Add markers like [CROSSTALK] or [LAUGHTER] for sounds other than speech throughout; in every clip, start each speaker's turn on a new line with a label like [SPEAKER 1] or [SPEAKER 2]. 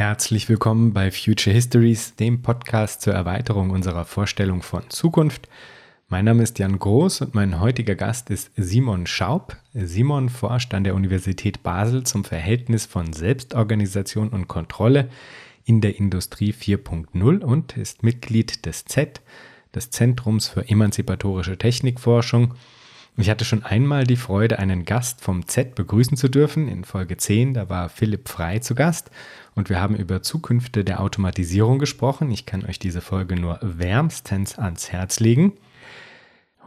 [SPEAKER 1] Herzlich willkommen bei Future Histories, dem Podcast zur Erweiterung unserer Vorstellung von Zukunft. Mein Name ist Jan Groß und mein heutiger Gast ist Simon Schaub. Simon forscht an der Universität Basel zum Verhältnis von Selbstorganisation und Kontrolle in der Industrie 4.0 und ist Mitglied des Z, des Zentrums für emanzipatorische Technikforschung ich hatte schon einmal die Freude, einen Gast vom Z begrüßen zu dürfen. In Folge 10, da war Philipp Frei zu Gast und wir haben über Zukünfte der Automatisierung gesprochen. Ich kann euch diese Folge nur wärmstens ans Herz legen.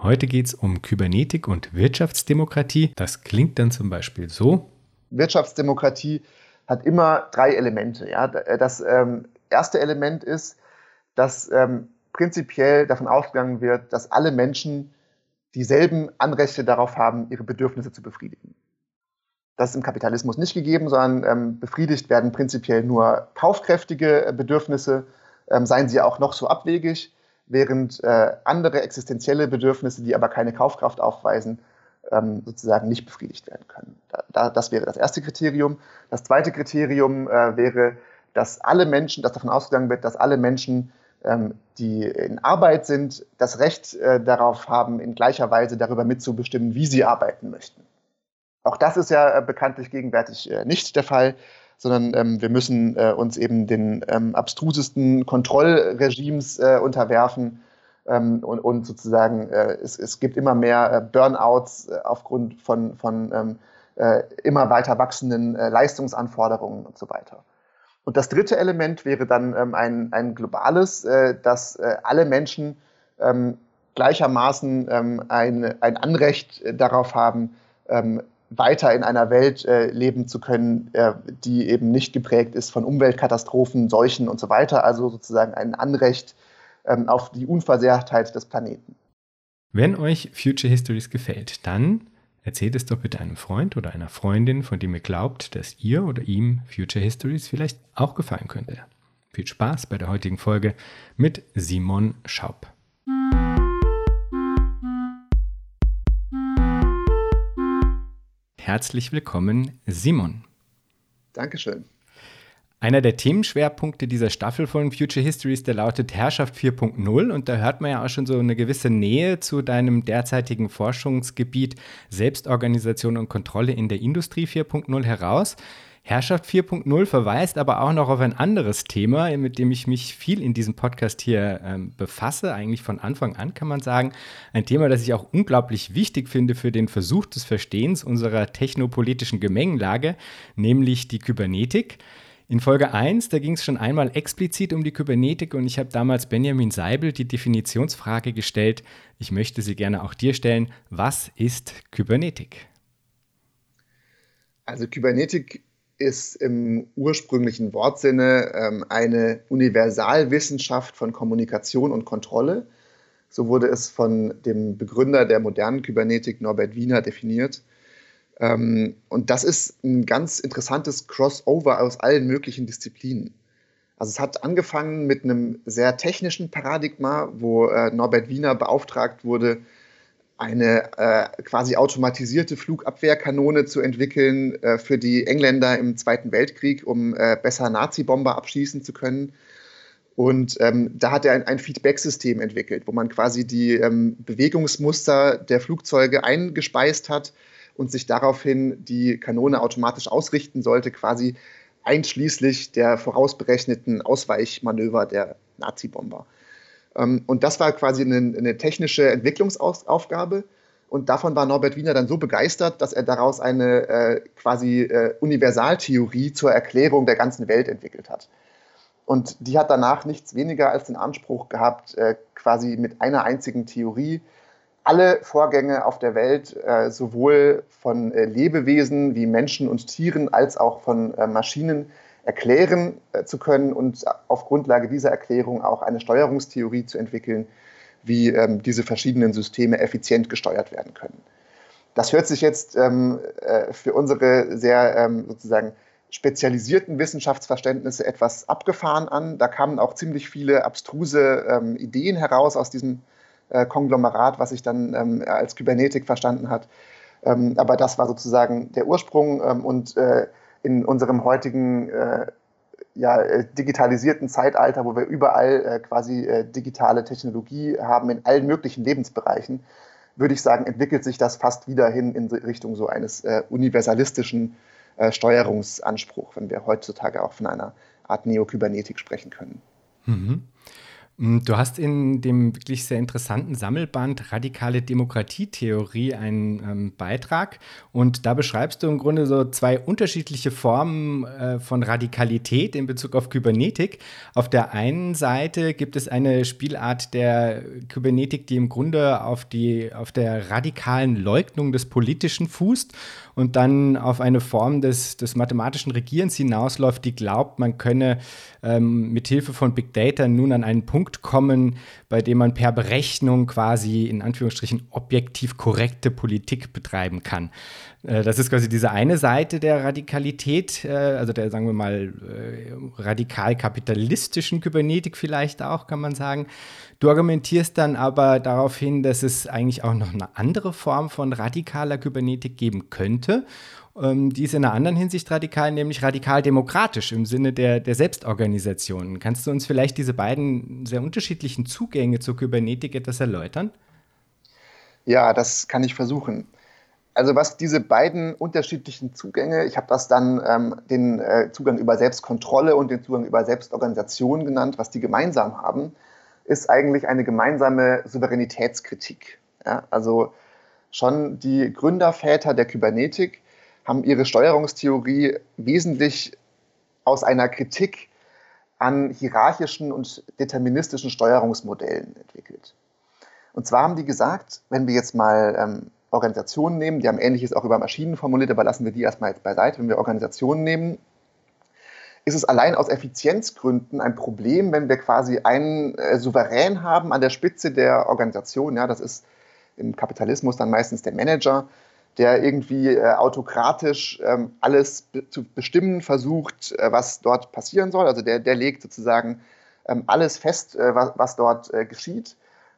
[SPEAKER 1] Heute geht es um Kybernetik und Wirtschaftsdemokratie. Das klingt dann zum Beispiel so.
[SPEAKER 2] Wirtschaftsdemokratie hat immer drei Elemente. Ja? Das ähm, erste Element ist, dass ähm, prinzipiell davon ausgegangen wird, dass alle Menschen dieselben Anrechte darauf haben, ihre Bedürfnisse zu befriedigen. Das ist im Kapitalismus nicht gegeben, sondern ähm, befriedigt werden prinzipiell nur kaufkräftige äh, Bedürfnisse, ähm, seien sie auch noch so abwegig, während äh, andere existenzielle Bedürfnisse, die aber keine Kaufkraft aufweisen, ähm, sozusagen nicht befriedigt werden können. Da, da, das wäre das erste Kriterium. Das zweite Kriterium äh, wäre, dass alle Menschen, dass davon ausgegangen wird, dass alle Menschen die in Arbeit sind, das Recht äh, darauf haben, in gleicher Weise darüber mitzubestimmen, wie sie arbeiten möchten. Auch das ist ja äh, bekanntlich gegenwärtig äh, nicht der Fall, sondern ähm, wir müssen uns eben den ähm, abstrusesten Kontrollregimes unterwerfen. und, sozusagen, es, es, gibt immer mehr Burnouts aufgrund von, von immer weiter wachsenden Leistungsanforderungen und so weiter. Und das dritte Element wäre dann ähm, ein, ein globales, äh, dass äh, alle Menschen ähm, gleichermaßen ähm, ein, ein Anrecht äh, darauf haben, ähm, weiter in einer Welt äh, leben zu können, äh, die eben nicht geprägt ist von Umweltkatastrophen, Seuchen und so weiter. Also sozusagen ein Anrecht ähm, auf die Unversehrtheit des Planeten.
[SPEAKER 1] Wenn euch Future Histories gefällt, dann Erzählt es doch bitte einem Freund oder einer Freundin, von dem ihr glaubt, dass ihr oder ihm Future Histories vielleicht auch gefallen könnte. Viel Spaß bei der heutigen Folge mit Simon Schaub. Herzlich willkommen, Simon.
[SPEAKER 2] Dankeschön.
[SPEAKER 1] Einer der Themenschwerpunkte dieser Staffel von Future Histories, der lautet Herrschaft 4.0 und da hört man ja auch schon so eine gewisse Nähe zu deinem derzeitigen Forschungsgebiet Selbstorganisation und Kontrolle in der Industrie 4.0 heraus. Herrschaft 4.0 verweist aber auch noch auf ein anderes Thema, mit dem ich mich viel in diesem Podcast hier ähm, befasse, eigentlich von Anfang an kann man sagen. Ein Thema, das ich auch unglaublich wichtig finde für den Versuch des Verstehens unserer technopolitischen Gemengelage, nämlich die Kybernetik. In Folge 1, da ging es schon einmal explizit um die Kybernetik und ich habe damals Benjamin Seibel die Definitionsfrage gestellt. Ich möchte sie gerne auch dir stellen. Was ist Kybernetik?
[SPEAKER 2] Also Kybernetik ist im ursprünglichen Wortsinne ähm, eine Universalwissenschaft von Kommunikation und Kontrolle. So wurde es von dem Begründer der modernen Kybernetik, Norbert Wiener, definiert. Ähm, und das ist ein ganz interessantes Crossover aus allen möglichen Disziplinen. Also es hat angefangen mit einem sehr technischen Paradigma, wo äh, Norbert Wiener beauftragt wurde, eine äh, quasi automatisierte Flugabwehrkanone zu entwickeln äh, für die Engländer im Zweiten Weltkrieg, um äh, besser Nazi-Bomber abschießen zu können. Und ähm, da hat er ein, ein Feedback-System entwickelt, wo man quasi die ähm, Bewegungsmuster der Flugzeuge eingespeist hat und sich daraufhin die Kanone automatisch ausrichten sollte, quasi einschließlich der vorausberechneten Ausweichmanöver der Nazi-Bomber. Ähm, und das war quasi eine, eine technische Entwicklungsaufgabe. Und davon war Norbert Wiener dann so begeistert, dass er daraus eine äh, quasi äh, Universaltheorie zur Erklärung der ganzen Welt entwickelt hat. Und die hat danach nichts weniger als den Anspruch gehabt, äh, quasi mit einer einzigen Theorie alle Vorgänge auf der Welt, äh, sowohl von äh, Lebewesen wie Menschen und Tieren als auch von äh, Maschinen, erklären äh, zu können und auf Grundlage dieser Erklärung auch eine Steuerungstheorie zu entwickeln, wie ähm, diese verschiedenen Systeme effizient gesteuert werden können. Das hört sich jetzt ähm, äh, für unsere sehr ähm, sozusagen spezialisierten Wissenschaftsverständnisse etwas abgefahren an. Da kamen auch ziemlich viele abstruse ähm, Ideen heraus aus diesem äh, Konglomerat, was sich dann ähm, als Kybernetik verstanden hat. Ähm, aber das war sozusagen der Ursprung ähm, und äh, in unserem heutigen äh, ja, äh, digitalisierten Zeitalter, wo wir überall äh, quasi digitale Technologie haben in allen möglichen Lebensbereichen, würde ich sagen, entwickelt sich das fast wieder hin in Richtung so eines universalistischen Steuerungsanspruchs, wenn wir heutzutage auch von einer Art Neokybernetik sprechen können.
[SPEAKER 1] Mhm. Mm, du hast in dem wirklich sehr interessanten Sammelband Radikale Demokratietheorie einen ähm, Beitrag und da beschreibst du im Grunde so zwei unterschiedliche Formen äh, von Radikalität in Bezug auf Kybernetik. Auf der einen Seite gibt es eine Spielart der Kybernetik, die im Grunde auf, die, auf der radikalen Leugnung des Politischen fußt und dann auf eine Form des, des mathematischen Regierens hinausläuft, die glaubt, man könne ähm, mit Hilfe von Big Data nun an einen Punkt kommen, bei dem man per Berechnung quasi in Anführungsstrichen objektiv korrekte Politik betreiben kann. Äh, das ist quasi diese eine Seite der Radikalität, äh, also der, sagen wir mal, äh, radikal-kapitalistischen Kybernetik vielleicht auch, kann man sagen. Du argumentierst dann aber darauf hin, dass es eigentlich auch noch eine andere Form von radikaler Kybernetik geben könnte. Ähm, die ist in einer anderen Hinsicht radikal, nämlich radikal demokratisch im Sinne der, der Selbstorganisation. Kannst du uns vielleicht diese beiden sehr unterschiedlichen Zugänge zur Kybernetik etwas erläutern?
[SPEAKER 2] Ja, das kann ich versuchen. Also was diese beiden unterschiedlichen Zugänge, ich habe das dann ähm, den äh, Zugang über Selbstkontrolle und den Zugang über Selbstorganisation genannt, was die gemeinsam haben, ist eigentlich eine gemeinsame Souveränitätskritik. Ja? Also schon die Gründerväter der Kybernetik haben ihre Steuerungstheorie wesentlich aus einer Kritik an hierarchischen und deterministischen Steuerungsmodellen entwickelt. Und zwar haben die gesagt, wenn wir jetzt mal ähm, Organisationen nehmen, die haben Ähnliches auch über Maschinen formuliert, aber lassen wir die erstmal jetzt beiseite. Wenn wir Organisationen nehmen, ist es allein aus Effizienzgründen ein Problem, wenn wir quasi einen äh, Souverän haben an der Spitze der Organisation. Ja, das ist im Kapitalismus dann meistens der Manager, der irgendwie äh, autokratisch ähm, alles zu bestimmen versucht, äh, was dort passieren soll. Also der, der legt sozusagen ähm, alles fest, äh, was, was, dort äh, geschieht.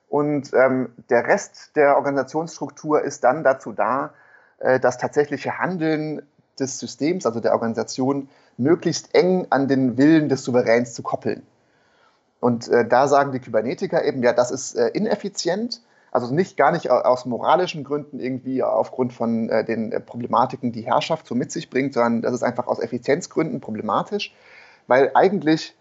[SPEAKER 2] Und ähm, der Rest der Organisationsstruktur ist dann dazu da, äh, das tatsächliche Handeln des Systems, also der Organisation, möglichst eng an den Willen des Souveräns zu koppeln. Und äh, da sagen die Kybernetiker eben, ja, das ist äh, ineffizient, also nicht gar nicht aus moralischen Gründen irgendwie aufgrund von äh, den äh, Problematiken, die Herrschaft so mit sich bringt, sondern das ist einfach aus Effizienzgründen problematisch, weil eigentlich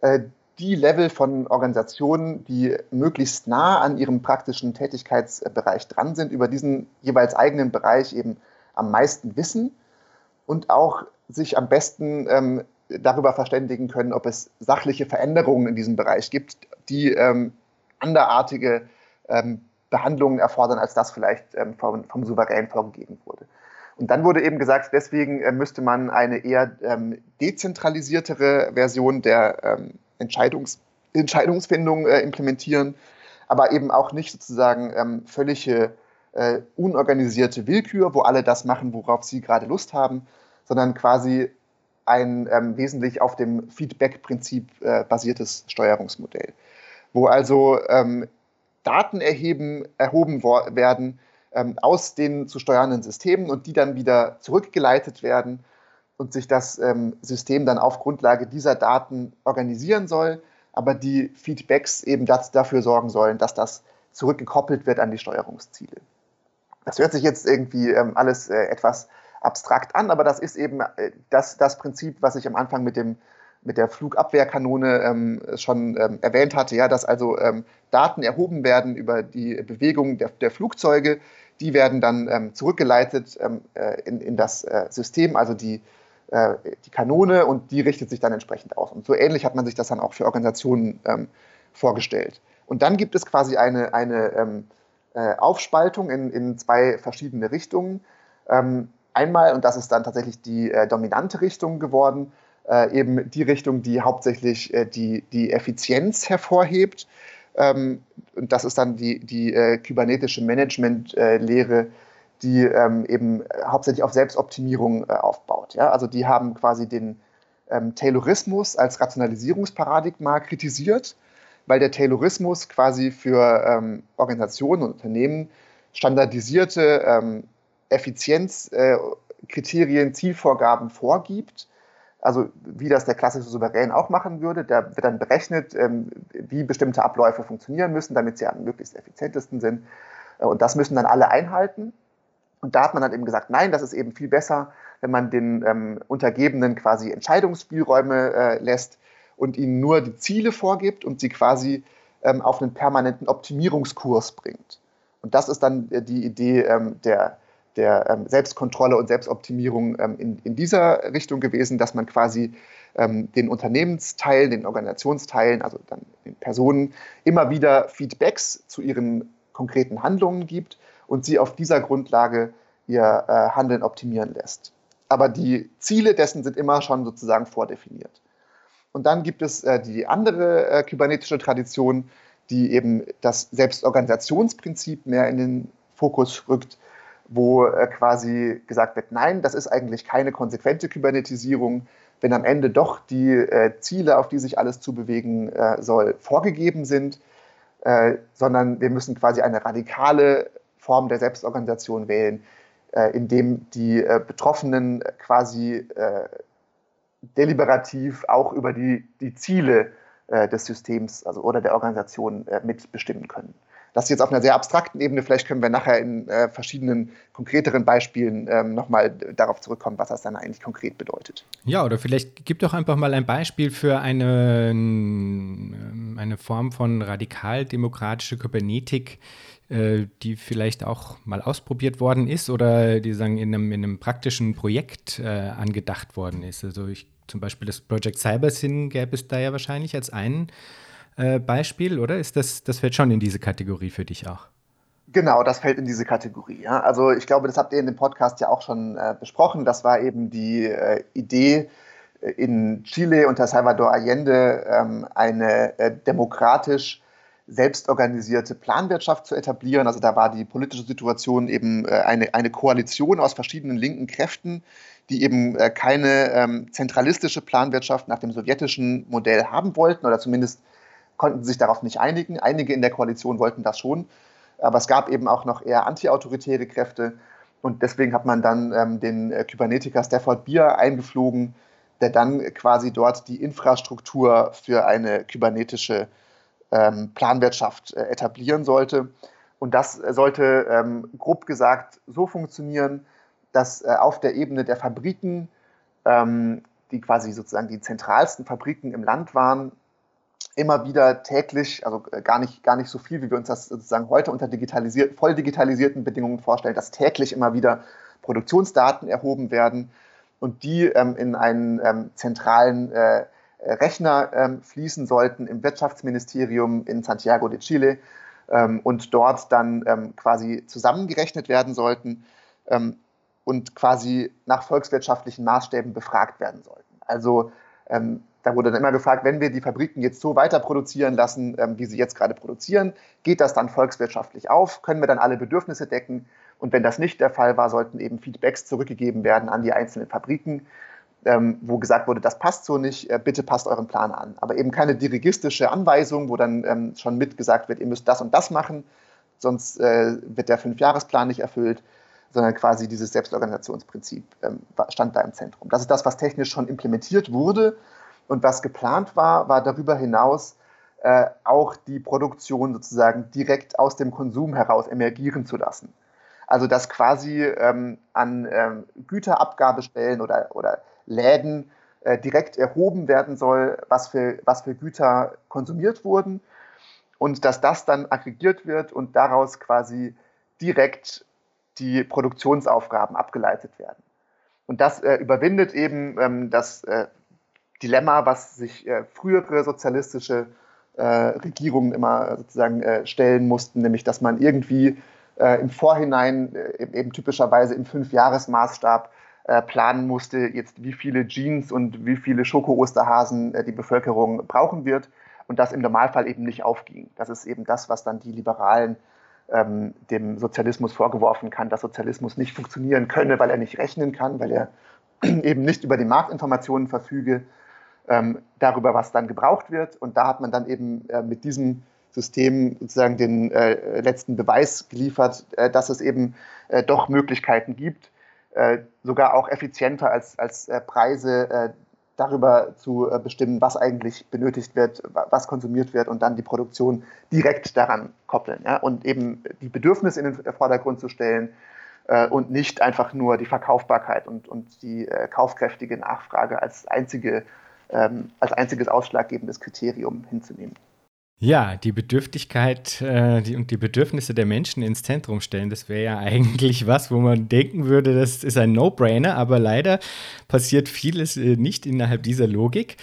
[SPEAKER 2] äh, die Level von Organisationen, die möglichst nah an ihrem praktischen Tätigkeitsbereich dran sind, über diesen jeweils eigenen Bereich eben am meisten wissen und auch sich am besten ähm, darüber verständigen können, ob es sachliche Veränderungen in diesem Bereich gibt, die ähm, anderartige ähm, Behandlungen erfordern, als das vielleicht ähm, vom, vom, Souverän vorgegeben wurde. Und dann wurde eben gesagt, deswegen äh, müsste man eine eher ähm, dezentralisiertere Version der ähm, Entscheidungs Entscheidungsfindung äh, implementieren, aber eben auch nicht sozusagen ähm, völlige äh, unorganisierte Willkür, wo alle das machen, worauf sie gerade Lust haben, sondern quasi ein ähm, wesentlich auf dem Feedback-Prinzip äh, basiertes Steuerungsmodell, wo also ähm, Daten erheben, erhoben werden ähm, aus den zu steuernden Systemen und die dann wieder zurückgeleitet werden und sich das ähm, System dann auf Grundlage dieser Daten organisieren soll, aber die Feedbacks eben das, dafür sorgen sollen, dass das zurückgekoppelt wird an die Steuerungsziele. Das hört sich jetzt irgendwie ähm, alles äh, etwas abstrakt an, aber das ist eben äh, das, das Prinzip, was ich am Anfang mit, dem, mit der Flugabwehrkanone ähm, schon ähm, erwähnt hatte, ja, dass also ähm, Daten erhoben werden über die Bewegung der, der Flugzeuge, die werden dann ähm, zurückgeleitet äh, in, in das äh, System, also die, äh, die Kanone und die richtet sich dann entsprechend aus. Und so ähnlich hat man sich das dann auch für Organisationen ähm, vorgestellt. Und dann gibt es quasi eine, eine äh, Aufspaltung in, in zwei verschiedene Richtungen. Ähm, einmal, und das ist dann tatsächlich die äh, dominante Richtung geworden, äh, eben die Richtung, die hauptsächlich äh, die, die Effizienz hervorhebt. Ähm, und das ist dann die, die äh, kybernetische Management-Lehre, die ähm, eben hauptsächlich auf Selbstoptimierung äh, aufbaut. Ja? Also die haben quasi den ähm, Taylorismus als Rationalisierungsparadigma kritisiert, weil der Taylorismus quasi für ähm, Organisationen und Unternehmen standardisierte ähm, Effizienzkriterien, äh, Zielvorgaben vorgibt, also wie das der klassische Souverän auch machen würde. Der wird dann berechnet, ähm, wie bestimmte Abläufe funktionieren müssen, damit sie am möglichst effizientesten sind. Äh, und das müssen dann alle einhalten. Und da hat man dann eben gesagt, nein, das ist eben viel besser, wenn man den ähm, Untergebenen quasi Entscheidungsspielräume äh, lässt und ihnen nur die Ziele vorgibt und sie quasi ähm, auf einen permanenten Optimierungskurs bringt. Und das ist dann äh, die Idee ähm, der, der ähm, Selbstkontrolle und Selbstoptimierung ähm, in, in dieser Richtung gewesen, dass man quasi ähm, den Unternehmensteilen, den Organisationsteilen, also dann den Personen immer wieder Feedbacks zu ihren konkreten Handlungen gibt und sie auf dieser Grundlage ihr äh, Handeln optimieren lässt. Aber die Ziele dessen sind immer schon sozusagen vordefiniert. Und dann gibt es äh, die andere äh, kybernetische Tradition, die eben das Selbstorganisationsprinzip mehr in den Fokus rückt, wo äh, quasi gesagt wird, nein, das ist eigentlich keine konsequente Kybernetisierung, wenn am Ende doch die äh, Ziele, auf die sich alles zubewegen äh, soll, vorgegeben sind, äh, sondern wir müssen quasi eine radikale Form der Selbstorganisation wählen, äh, in dem die äh, Betroffenen quasi deliberativ auch über die, die Ziele des Systems also, oder der Organisation mitbestimmen können. Das jetzt auf einer sehr abstrakten Ebene. Vielleicht können wir nachher in äh, verschiedenen konkreteren Beispielen ähm, nochmal darauf zurückkommen, was das dann eigentlich konkret bedeutet.
[SPEAKER 1] Ja, oder vielleicht gib doch einfach mal ein Beispiel für eine, eine Form von radikal-demokratischer Kybernetik, äh, die vielleicht auch mal ausprobiert worden ist oder die sagen in einem, in einem praktischen Projekt äh, angedacht worden ist. Also ich, zum Beispiel das Project CyberSyn gäbe es da ja wahrscheinlich als einen äh, Beispiel, oder? Ist das, das fällt schon in diese Kategorie für dich auch?
[SPEAKER 2] Genau, das fällt in diese Kategorie. Ja. Also ich glaube, das habt ihr in dem Podcast ja auch schon äh, besprochen. Das war eben die äh, Idee, äh, in Chile unter Salvador Allende ähm, eine äh, demokratisch selbstorganisierte Planwirtschaft zu etablieren. Also da war die politische Situation eben äh, eine, eine Koalition aus verschiedenen linken Kräften, die eben keine ähm, zentralistische Planwirtschaft nach dem sowjetischen Modell haben wollten oder zumindest konnten sich darauf nicht einigen. Einige in der Koalition wollten das schon, aber es gab eben auch noch eher antiautoritäre Kräfte. Und deswegen hat man dann ähm, den äh, Kybernetiker Stafford Beer eingeflogen, der dann quasi dort die Infrastruktur für eine kybernetische ähm, Planwirtschaft äh, etablieren sollte. Und das sollte ähm, grob gesagt so funktionieren, dass äh, auf der Ebene der Fabriken, ähm, die quasi sozusagen die zentralsten Fabriken im Land waren, immer wieder täglich, also äh, gar nicht, gar nicht so viel, wie wir uns das sozusagen heute unter digitalisiert, voll digitalisierten Bedingungen vorstellen, dass täglich immer wieder Produktionsdaten erhoben werden und die ähm, in einen ähm, zentralen äh, Rechner ähm, fließen sollten im Wirtschaftsministerium in Santiago de Chile ähm, und dort dann ähm, quasi zusammengerechnet werden sollten ähm, und quasi nach volkswirtschaftlichen Maßstäben befragt werden sollten. Also da wurde dann immer gefragt, wenn wir die Fabriken jetzt so weiter produzieren lassen, ähm, wie sie jetzt gerade produzieren, geht das dann volkswirtschaftlich auf? Können wir dann alle Bedürfnisse decken? Und wenn das nicht der Fall war, sollten eben Feedbacks zurückgegeben werden an die einzelnen Fabriken, ähm, wo gesagt wurde, das passt so nicht, äh, bitte passt euren Plan an. Aber eben keine dirigistische Anweisung, wo dann ähm, schon mitgesagt wird, ihr müsst das und das machen, sonst äh, wird der Fünfjahresplan nicht erfüllt, sondern quasi dieses Selbstorganisationsprinzip ähm, stand da im Zentrum. Das ist das, was technisch schon implementiert wurde und was geplant war, war darüber hinaus äh, auch die Produktion sozusagen direkt aus dem Konsum heraus emergieren zu lassen. Also dass quasi ähm, an ähm, Güterabgabestellen oder, oder Läden äh, direkt erhoben werden soll, was für, was für Güter konsumiert wurden und dass das dann aggregiert wird und daraus quasi direkt die Produktionsaufgaben abgeleitet werden. Und das äh, überwindet eben ähm, das äh, Dilemma, was sich äh, frühere sozialistische äh, Regierungen immer sozusagen äh, stellen mussten, nämlich dass man irgendwie äh, im Vorhinein eben typischerweise im Fünfjahresmaßstab äh, planen musste, jetzt wie viele Jeans und wie viele Schoko-Osterhasen die Bevölkerung brauchen wird und das im Normalfall eben nicht aufging. Das ist eben das, was dann die Liberalen ähm, dem Sozialismus vorgeworfen kann, dass Sozialismus nicht funktionieren könne, weil er nicht rechnen kann, weil er [CLEARS THROAT] eben nicht über die Marktinformationen verfüge ähm, darüber, was dann gebraucht wird. Und da hat man dann eben äh, mit diesem System sozusagen den äh, letzten Beweis geliefert, äh, dass es eben äh, doch Möglichkeiten gibt, äh, sogar auch effizienter als, als äh, Preise darüber zu äh, bestimmen, was eigentlich benötigt wird, was konsumiert wird und dann die Produktion direkt daran koppeln. Ja? Und eben die Bedürfnisse in den Vordergrund zu stellen äh, und nicht einfach nur die Verkaufbarkeit und, und die äh, kaufkräftige Nachfrage als, einzige, ähm, als einziges ausschlaggebendes Kriterium hinzunehmen.
[SPEAKER 1] Ja, die Bedürftigkeit äh, die, und die Bedürfnisse der Menschen ins Zentrum stellen, das wäre ja [LAUGHS] eigentlich was, wo man denken würde, das ist ein No-Brainer, aber leider passiert vieles äh, nicht innerhalb dieser Logik.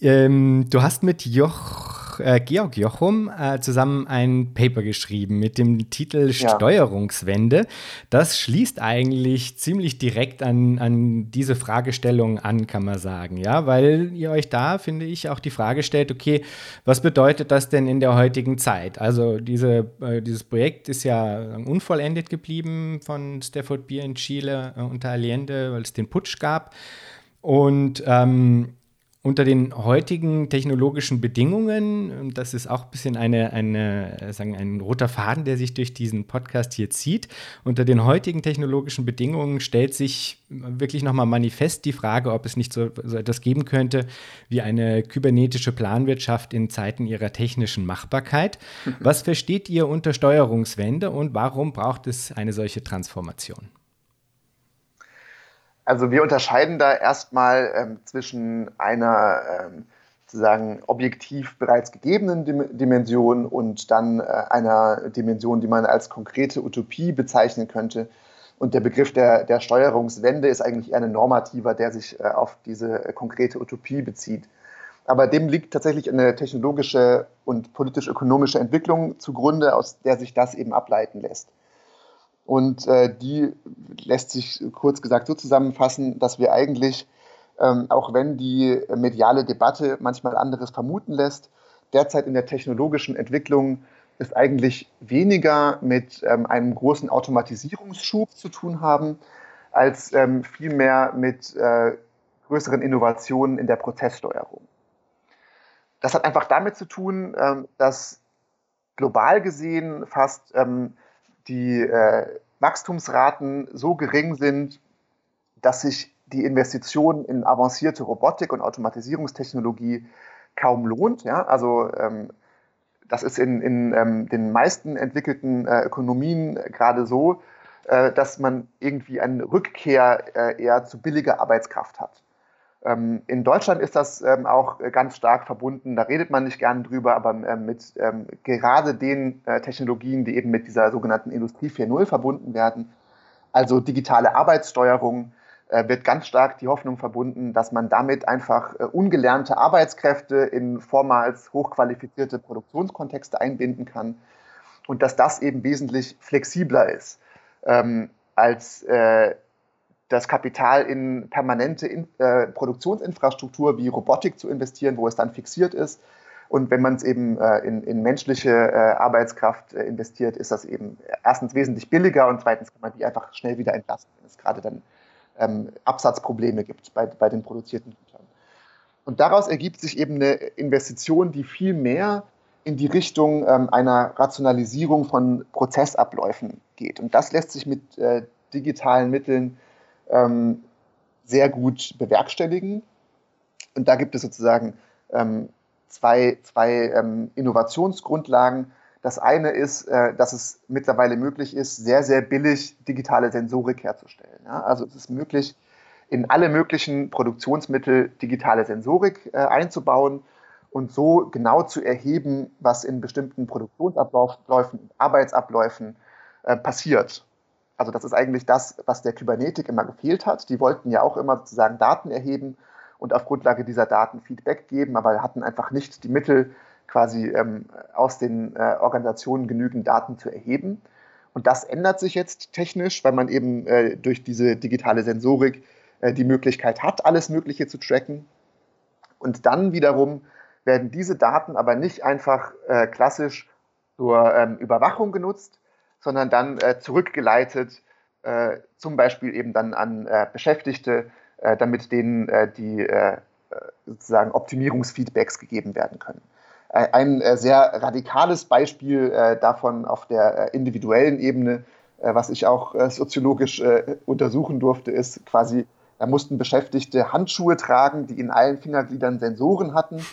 [SPEAKER 1] Ähm, du hast mit Joch, äh, Georg Jochum äh, zusammen ein Paper geschrieben mit dem Titel ja. Steuerungswende. Das schließt eigentlich ziemlich direkt an, an diese Fragestellung an, kann man sagen. Ja, weil ihr euch da, finde ich, auch die Frage stellt, okay, was bedeutet das denn in der heutigen Zeit? Also diese, äh, dieses Projekt ist ja unvollendet geblieben von Stafford Beer in Chile äh, unter Allende, weil es den Putsch gab. Und ähm, unter den heutigen technologischen Bedingungen, das ist auch ein bisschen eine, eine, sagen, ein roter Faden, der sich durch diesen Podcast hier zieht, unter den heutigen technologischen Bedingungen stellt sich wirklich nochmal manifest die Frage, ob es nicht so, so etwas geben könnte wie eine kybernetische Planwirtschaft in Zeiten ihrer technischen Machbarkeit. Was versteht ihr unter Steuerungswende und warum braucht es eine solche Transformation?
[SPEAKER 2] Also wir unterscheiden da erstmal ähm, zwischen einer ähm, sozusagen objektiv bereits gegebenen Dim Dimension und dann äh, einer Dimension, die man als konkrete Utopie bezeichnen könnte. Und der Begriff der, der Steuerungswende ist eigentlich eher ein normativer, der sich äh, auf diese äh, konkrete Utopie bezieht. Aber dem liegt tatsächlich eine technologische und politisch-ökonomische Entwicklung zugrunde, aus der sich das eben ableiten lässt. Und äh, die lässt sich kurz gesagt so zusammenfassen, dass wir eigentlich, ähm, auch wenn die mediale Debatte manchmal anderes vermuten lässt, derzeit in der technologischen Entwicklung es eigentlich weniger mit ähm, einem großen Automatisierungsschub zu tun haben, als ähm, vielmehr mit äh, größeren Innovationen in der Prozesssteuerung. Das hat einfach damit zu tun, ähm, dass global gesehen fast ähm, die äh, Wachstumsraten so gering sind, dass sich die Investition in avancierte Robotik und Automatisierungstechnologie kaum lohnt. Ja? Also ähm, das ist in, in ähm, den meisten entwickelten äh, Ökonomien gerade so, äh, dass man irgendwie eine Rückkehr äh, eher zu billiger Arbeitskraft hat. Ähm, in Deutschland ist das ähm, auch ganz stark verbunden, da redet man nicht gern drüber, aber ähm, mit gerade den äh, Technologien, die eben mit dieser sogenannten Industrie 4.0 verbunden werden, also digitale Arbeitssteuerung, äh, wird ganz stark die Hoffnung verbunden, dass man damit einfach äh, ungelernte Arbeitskräfte in vormals hochqualifizierte Produktionskontexte einbinden kann und dass das eben wesentlich flexibler ist als das Kapital in permanente in, äh, Produktionsinfrastruktur wie Robotik zu investieren, wo es dann fixiert ist. Und wenn man es eben äh, in, in, menschliche äh, Arbeitskraft äh, investiert, ist das eben erstens wesentlich billiger und zweitens kann man die einfach schnell wieder entlasten, wenn es gerade dann ähm, Absatzprobleme gibt bei, bei den produzierten Gütern. Und daraus ergibt sich eben eine Investition, die viel mehr in die Richtung ähm, einer Rationalisierung von Prozessabläufen geht. Und das lässt sich mit äh, digitalen Mitteln ähm, sehr gut bewerkstelligen. Und da gibt es sozusagen ähm, zwei, zwei ähm, Innovationsgrundlagen. Das eine ist, äh, dass es mittlerweile möglich ist, sehr, sehr billig digitale Sensorik herzustellen. Ja? Also es ist möglich, in alle möglichen Produktionsmittel digitale Sensorik äh, einzubauen und so genau zu erheben, was in bestimmten Produktionsabläufen, Arbeitsabläufen äh, passiert. Also das ist eigentlich das, was der Kybernetik immer gefehlt hat. Die wollten ja auch immer sozusagen Daten erheben und auf Grundlage dieser Daten Feedback geben, aber hatten einfach nicht die Mittel, quasi ähm, aus den äh, Organisationen genügend Daten zu erheben. Und das ändert sich jetzt technisch, weil man eben äh, durch diese digitale Sensorik äh, die Möglichkeit hat, alles Mögliche zu tracken. Und dann wiederum werden diese Daten aber nicht einfach äh, klassisch zur ähm, Überwachung genutzt, sondern dann äh, zurückgeleitet, äh, zum Beispiel eben dann an äh, Beschäftigte, äh, damit denen äh, die äh, sozusagen Optimierungsfeedbacks gegeben werden können. Ein sehr radikales Beispiel davon auf der individuellen Ebene, was ich auch soziologisch untersuchen durfte, ist quasi Da mussten Beschäftigte Handschuhe tragen, die in allen Fingergliedern Sensoren hatten,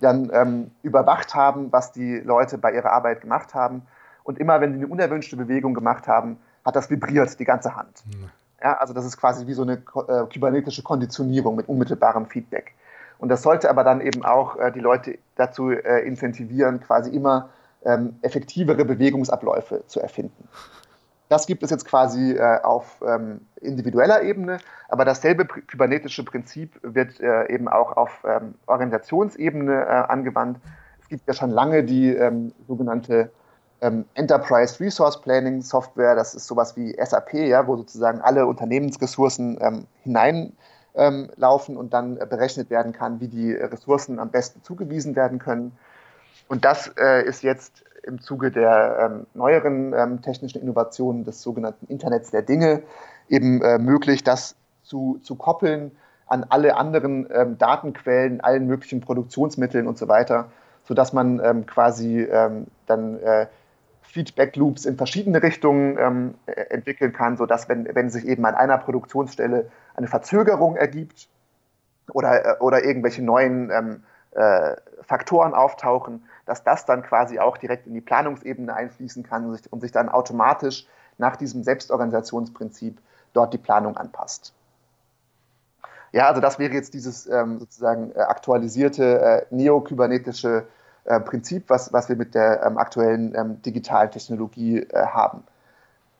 [SPEAKER 2] dann ähm, überwacht haben, was die Leute bei ihrer Arbeit gemacht haben. Und immer, wenn sie eine unerwünschte Bewegung gemacht haben, hat das vibriert, die ganze Hand. Mhm. Ja, also das ist quasi wie so eine äh, kybernetische Konditionierung mit unmittelbarem Feedback. Und das sollte aber dann eben auch äh, die Leute dazu äh, incentivieren, quasi immer ähm, effektivere Bewegungsabläufe zu erfinden. Das gibt es jetzt quasi äh, auf ähm, individueller Ebene, aber dasselbe kybernetische Prinzip wird äh, eben auch auf ähm, Organisationsebene äh, angewandt. Es gibt ja schon lange die ähm, sogenannte ähm, Enterprise Resource Planning Software, das ist sowas wie SAP, ja, wo sozusagen alle Unternehmensressourcen ähm, hineinlaufen ähm, und dann äh, berechnet werden kann, wie die Ressourcen am besten zugewiesen werden können. Und das äh, ist jetzt im Zuge der ähm, neueren ähm, technischen Innovationen des sogenannten Internets der Dinge eben äh, möglich, das zu, zu koppeln an alle anderen ähm, Datenquellen, allen möglichen Produktionsmitteln und so weiter, sodass man quasi dann äh, Feedback Loops in verschiedene Richtungen ähm, e-, entwickeln kann, sodass, wenn, wenn sich eben an einer Produktionsstelle eine Verzögerung ergibt oder, äh, oder irgendwelche neuen ähm, äh, Faktoren auftauchen, dass das dann quasi auch direkt in die Planungsebene einfließen kann und sich, und sich dann automatisch nach diesem Selbstorganisationsprinzip dort die Planung anpasst. Ja, also das wäre jetzt dieses ähm, sozusagen äh, aktualisierte äh, neokybernetische äh, Prinzip, was, was wir mit der ähm, aktuellen ähm, digitalen Technologie äh, haben.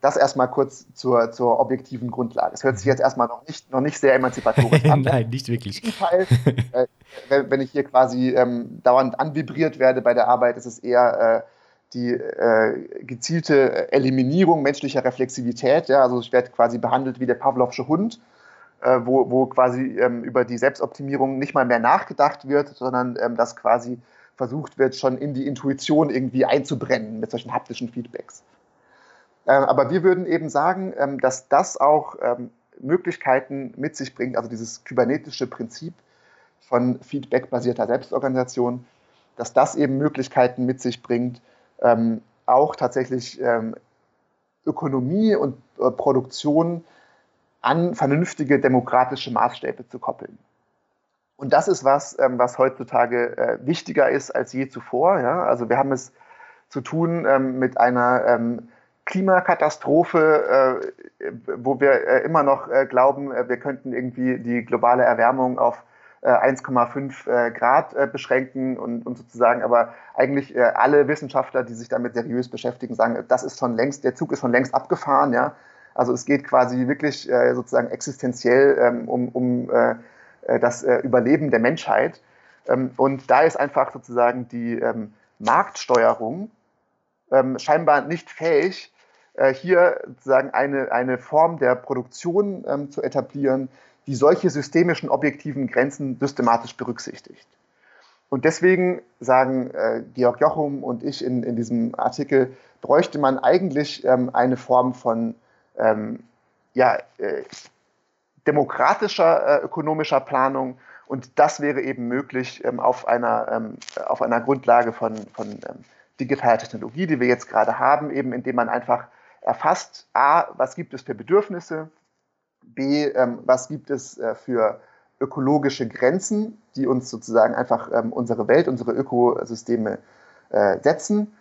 [SPEAKER 2] Das erstmal kurz zur, zur objektiven Grundlage. Es hört sich jetzt erstmal noch nicht, noch nicht sehr emanzipatorisch an. [LAUGHS]
[SPEAKER 1] Nein, nicht wirklich.
[SPEAKER 2] Teil, äh, wenn ich hier quasi ähm, dauernd anvibriert werde bei der Arbeit, ist es eher äh, die äh, gezielte Eliminierung menschlicher Reflexivität. Ja? Also ich werde quasi behandelt wie der Pavlovsche Hund, äh, wo, wo quasi ähm, über die Selbstoptimierung nicht mal mehr nachgedacht wird, sondern ähm, das quasi versucht wird, schon in die Intuition irgendwie einzubrennen mit solchen haptischen Feedbacks. Ähm, aber wir würden eben sagen, ähm, dass das auch ähm, Möglichkeiten mit sich bringt, also dieses kybernetische Prinzip von feedbackbasierter Selbstorganisation, dass das eben Möglichkeiten mit sich bringt, auch tatsächlich Ökonomie und äh, Produktion an vernünftige demokratische Maßstäbe zu koppeln. Und das ist was, ähm, was heutzutage äh, wichtiger ist als je zuvor. Ja? Also wir haben es zu tun ähm, mit einer ähm, Klimakatastrophe, äh, wo wir äh, immer noch äh, glauben, äh, wir könnten irgendwie die globale Erwärmung auf 1,5 äh, Grad beschränken und, und, sozusagen aber eigentlich alle Wissenschaftler, die sich damit seriös beschäftigen, sagen, das ist schon längst, der Zug ist schon längst abgefahren. Ja? Also es geht quasi wirklich sozusagen existenziell ähm, um, um das äh, Überleben der Menschheit. Ähm, und da ist einfach sozusagen die ähm, Marktsteuerung ähm, scheinbar nicht fähig, äh, hier sozusagen eine, eine Form der Produktion zu etablieren, die solche systemischen objektiven Grenzen systematisch berücksichtigt. Und deswegen sagen äh, Georg Jochum und ich in, in diesem Artikel, bräuchte man eigentlich ähm, eine Form von ähm, ja, äh, demokratischer äh, ökonomischer Planung. Und das wäre eben möglich ähm, auf, einer, ähm, auf einer Grundlage von, von ähm, digitaler Technologie, die wir jetzt gerade haben, eben indem man einfach erfasst, a, was gibt es für Bedürfnisse, b, ähm, was gibt es äh, für ökologische Grenzen, die uns sozusagen einfach ähm, unsere Welt, unsere Ökosysteme äh, setzen.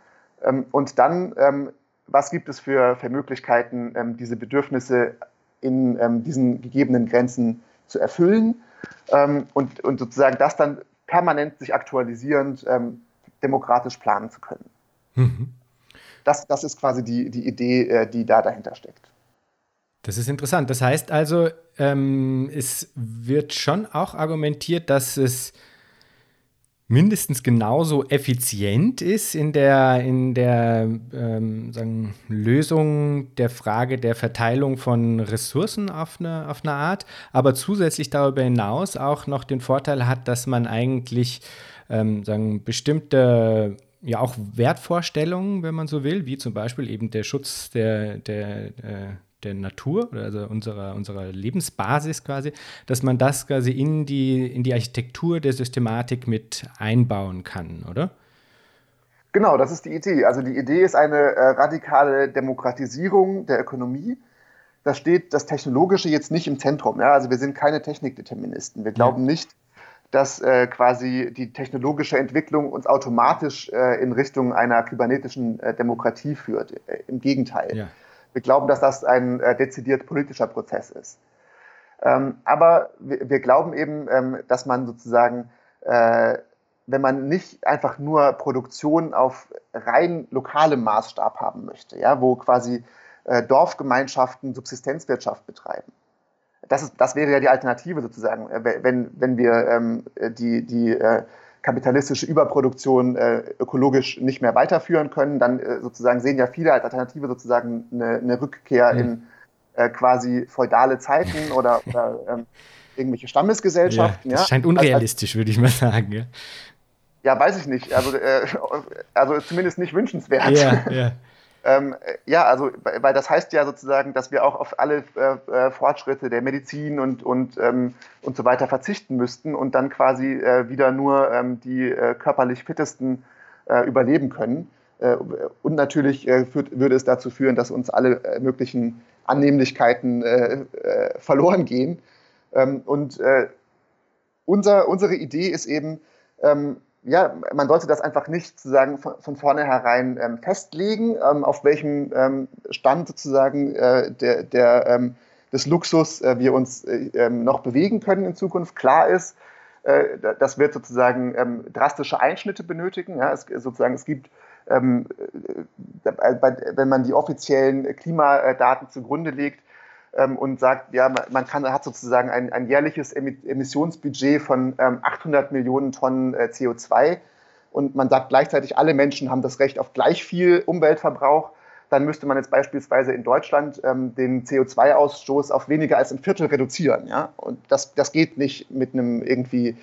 [SPEAKER 2] Ähm, und dann, was gibt es für, für Möglichkeiten, diese Bedürfnisse in ähm, diesen gegebenen Grenzen zu erfüllen ähm, und, und sozusagen das dann permanent sich aktualisierend ähm, demokratisch planen zu können. Mhm. Das, das ist quasi die, die Idee, äh, die da dahinter steckt.
[SPEAKER 1] Das ist interessant. Das heißt also, ähm, es wird schon auch argumentiert, dass es mindestens genauso effizient ist in der, in der ähm, sagen, Lösung der Frage der Verteilung von Ressourcen auf eine, auf eine Art, aber zusätzlich darüber hinaus auch noch den Vorteil hat, dass man eigentlich ähm, sagen, bestimmte ja auch Wertvorstellungen, wenn man so will, wie zum Beispiel eben der Schutz der, der, der äh, der Natur, also unserer, unserer Lebensbasis quasi, dass man das quasi in die, in die Architektur der Systematik mit einbauen kann, oder?
[SPEAKER 2] Genau, das ist die Idee. Also die Idee ist eine äh, radikale Demokratisierung der Ökonomie, da steht das Technologische jetzt nicht im Zentrum. Ja? Also wir sind keine Technikdeterministen. Wir glauben ja. nicht, dass äh, quasi die technologische Entwicklung uns automatisch äh, in Richtung einer kybernetischen äh, Demokratie führt. Äh, Im Gegenteil. Ja. Wir glauben, dass das ein äh, dezidiert politischer Prozess ist. Ähm, aber wir, glauben eben, ähm, dass man sozusagen, äh, wenn man nicht einfach nur Produktion auf rein lokalem Maßstab haben möchte, ja, wo quasi Dorfgemeinschaften Subsistenzwirtschaft betreiben, das, ist, das wäre ja die Alternative sozusagen, äh, wenn, wenn wir ähm, die, die äh, kapitalistische Überproduktion äh, ökologisch nicht mehr weiterführen können, dann äh, sozusagen sehen ja viele als Alternative sozusagen eine, eine Rückkehr mhm. in äh, quasi feudale Zeiten [LAUGHS] oder, oder ähm, irgendwelche Stammesgesellschaften.
[SPEAKER 1] Ja, das ja. scheint unrealistisch, also, würde ich mal sagen. Ja.
[SPEAKER 2] ja, weiß ich nicht. Also, äh, [LAUGHS] also zumindest nicht wünschenswert. Ja, ja. Ähm, ja, also, weil das heißt ja sozusagen, dass wir auch auf alle äh, äh, Fortschritte der Medizin und, und, ähm, und so weiter verzichten müssten und dann quasi äh, wieder nur ähm, die äh, körperlich fittesten äh, überleben können. Äh, und natürlich führt, würde es dazu führen, dass uns alle möglichen Annehmlichkeiten verloren gehen. Ähm, und unser, unsere Idee ist eben, ähm, ja, man sollte das einfach nicht sozusagen von, von vornherein ähm, festlegen, ähm, auf welchem ähm, Stand sozusagen äh, der, der, ähm, des Luxus äh, wir uns äh, ähm, noch bewegen können in Zukunft. Klar ist, äh, das wird sozusagen ähm, drastische Einschnitte benötigen. Ja, es, sozusagen, es gibt, äh, wenn man die offiziellen Klimadaten zugrunde legt, ähm, und sagt, ja, man kann, hat sozusagen ein, ein jährliches Emissionsbudget von ähm, 800 Millionen Tonnen äh, CO2 und man sagt gleichzeitig, alle Menschen haben das Recht auf gleich viel Umweltverbrauch, dann müsste man jetzt beispielsweise in Deutschland ähm, den CO2-Ausstoß auf weniger als ein Viertel reduzieren. Ja? Und das, das geht nicht mit einem irgendwie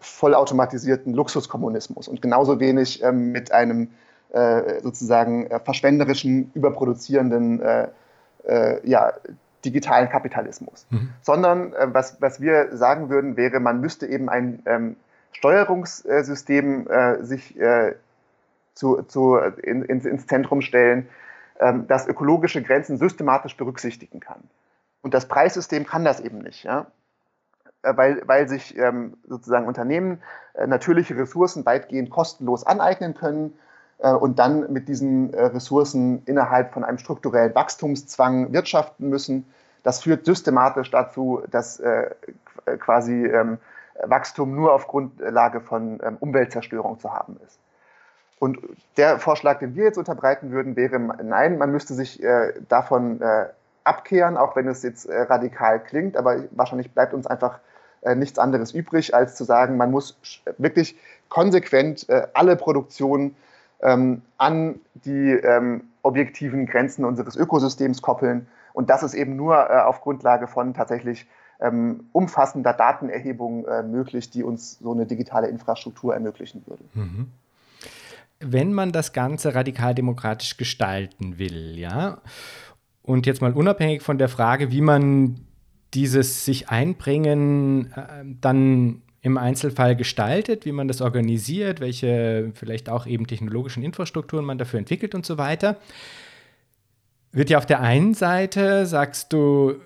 [SPEAKER 2] vollautomatisierten Luxuskommunismus und genauso wenig ähm, mit einem äh, sozusagen äh, verschwenderischen, überproduzierenden äh, äh ja, digitalen Kapitalismus. Mhm. Sondern äh, was, was wir sagen würden, wäre, man müsste eben ein ähm, Steuerungssystem äh, sich äh, zu, zu, in, ins, ins Zentrum stellen, ähm, das ökologische Grenzen systematisch berücksichtigen kann. Und das Preissystem kann das eben nicht. Ja? Äh, weil, weil sich ähm, sozusagen Unternehmen äh, natürliche Ressourcen weitgehend kostenlos aneignen können äh, und dann mit diesen äh, Ressourcen innerhalb von einem strukturellen Wachstumszwang wirtschaften müssen. Das führt systematisch dazu, dass äh, quasi ähm, Wachstum nur auf Grundlage von ähm, Umweltzerstörung zu haben ist. Und der Vorschlag, den wir jetzt unterbreiten würden, wäre, nein, man müsste sich davon abkehren, auch wenn es jetzt radikal klingt, aber wahrscheinlich bleibt uns einfach nichts anderes übrig, als zu sagen, man muss wirklich konsequent alle Produktionen ähm, an die ähm, objektiven Grenzen unseres Ökosystems koppeln. Und das ist eben nur äh, auf Grundlage von tatsächlich ähm, umfassender Datenerhebung äh, möglich, die uns so eine digitale Infrastruktur ermöglichen würde. Mhm.
[SPEAKER 1] Wenn man das Ganze radikal demokratisch gestalten will, ja, und jetzt mal unabhängig von der Frage, wie man dieses sich einbringen äh, dann im Einzelfall gestaltet, wie man das organisiert, welche vielleicht auch eben technologischen Infrastrukturen man dafür entwickelt und so weiter. Wird ja auf der einen Seite, sagst du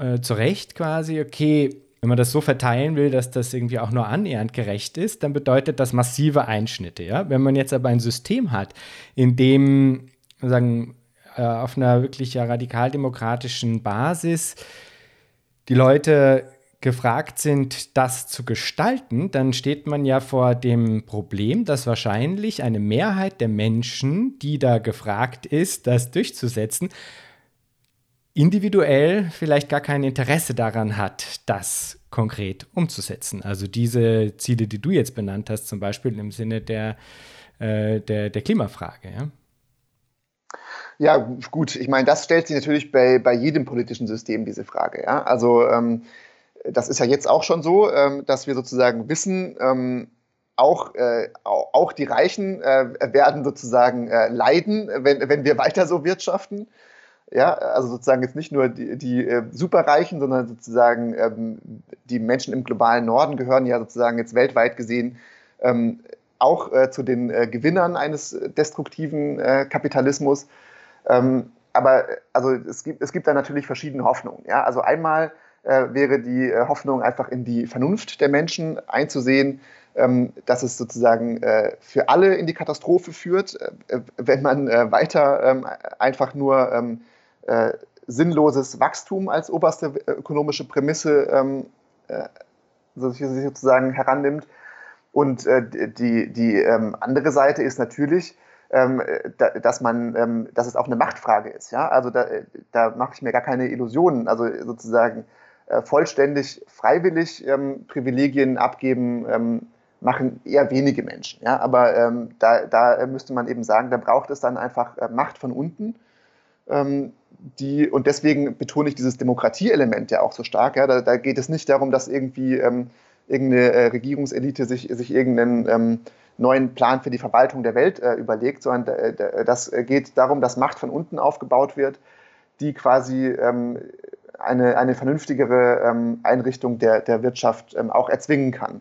[SPEAKER 1] äh, zu Recht quasi, okay, wenn man das so verteilen will, dass das irgendwie auch nur annähernd gerecht ist, dann bedeutet das massive Einschnitte. Ja? Wenn man jetzt aber ein System hat, in dem sagen, äh, auf einer wirklich ja, radikaldemokratischen Basis die Leute gefragt sind, das zu gestalten, dann steht man ja vor dem Problem, dass wahrscheinlich eine Mehrheit der Menschen, die da gefragt ist, das durchzusetzen, individuell vielleicht gar kein Interesse daran hat, das konkret umzusetzen. Also diese Ziele, die du jetzt benannt hast, zum Beispiel im Sinne der, äh, der, der Klimafrage. Ja?
[SPEAKER 2] Ja, gut. Ich meine, das stellt sich natürlich bei, bei jedem politischen System diese Frage. Ja? Also ähm, das ist ja jetzt auch schon so, ähm, dass wir sozusagen wissen, ähm, auch, äh, auch die Reichen äh, werden sozusagen äh, leiden, wenn, wenn wir weiter so wirtschaften. Ja, also sozusagen jetzt nicht nur die, die äh, Superreichen, sondern sozusagen ähm, die Menschen im globalen Norden gehören ja sozusagen jetzt weltweit gesehen ähm, auch äh, zu den äh, Gewinnern eines destruktiven Kapitalismus. Ähm, aber also es gibt, es gibt da natürlich verschiedene Hoffnungen. Ja? Also einmal äh, wäre die äh, Hoffnung, einfach in die Vernunft der Menschen einzusehen, ähm, dass es sozusagen äh, für alle in die Katastrophe führt, äh, wenn man äh, weiter ähm, einfach nur ähm, äh, sinnloses Wachstum als oberste ökonomische Prämisse ähm, sozusagen herannimmt. Und die, die andere Seite ist natürlich, da, dass man, dass es auch eine Machtfrage ist. Ja? Also da, da mache ich mir gar keine Illusionen. Also sozusagen äh, vollständig freiwillig ähm, Privilegien abgeben, ähm, machen eher wenige Menschen. Ja? Aber ähm, da, da müsste man eben sagen, da braucht es dann einfach äh, Macht von unten. Ähm, die, und deswegen betone ich dieses Demokratieelement ja auch so stark. Ja? Da, da geht es nicht darum, dass irgendwie irgendeine äh, Regierungselite sich, sich irgendeinen neuen Plan für die Verwaltung der Welt äh, überlegt, sondern äh, das geht darum, dass Macht von unten aufgebaut wird, die quasi ähm, eine, eine vernünftigere ähm, Einrichtung der, der Wirtschaft ähm, auch erzwingen kann.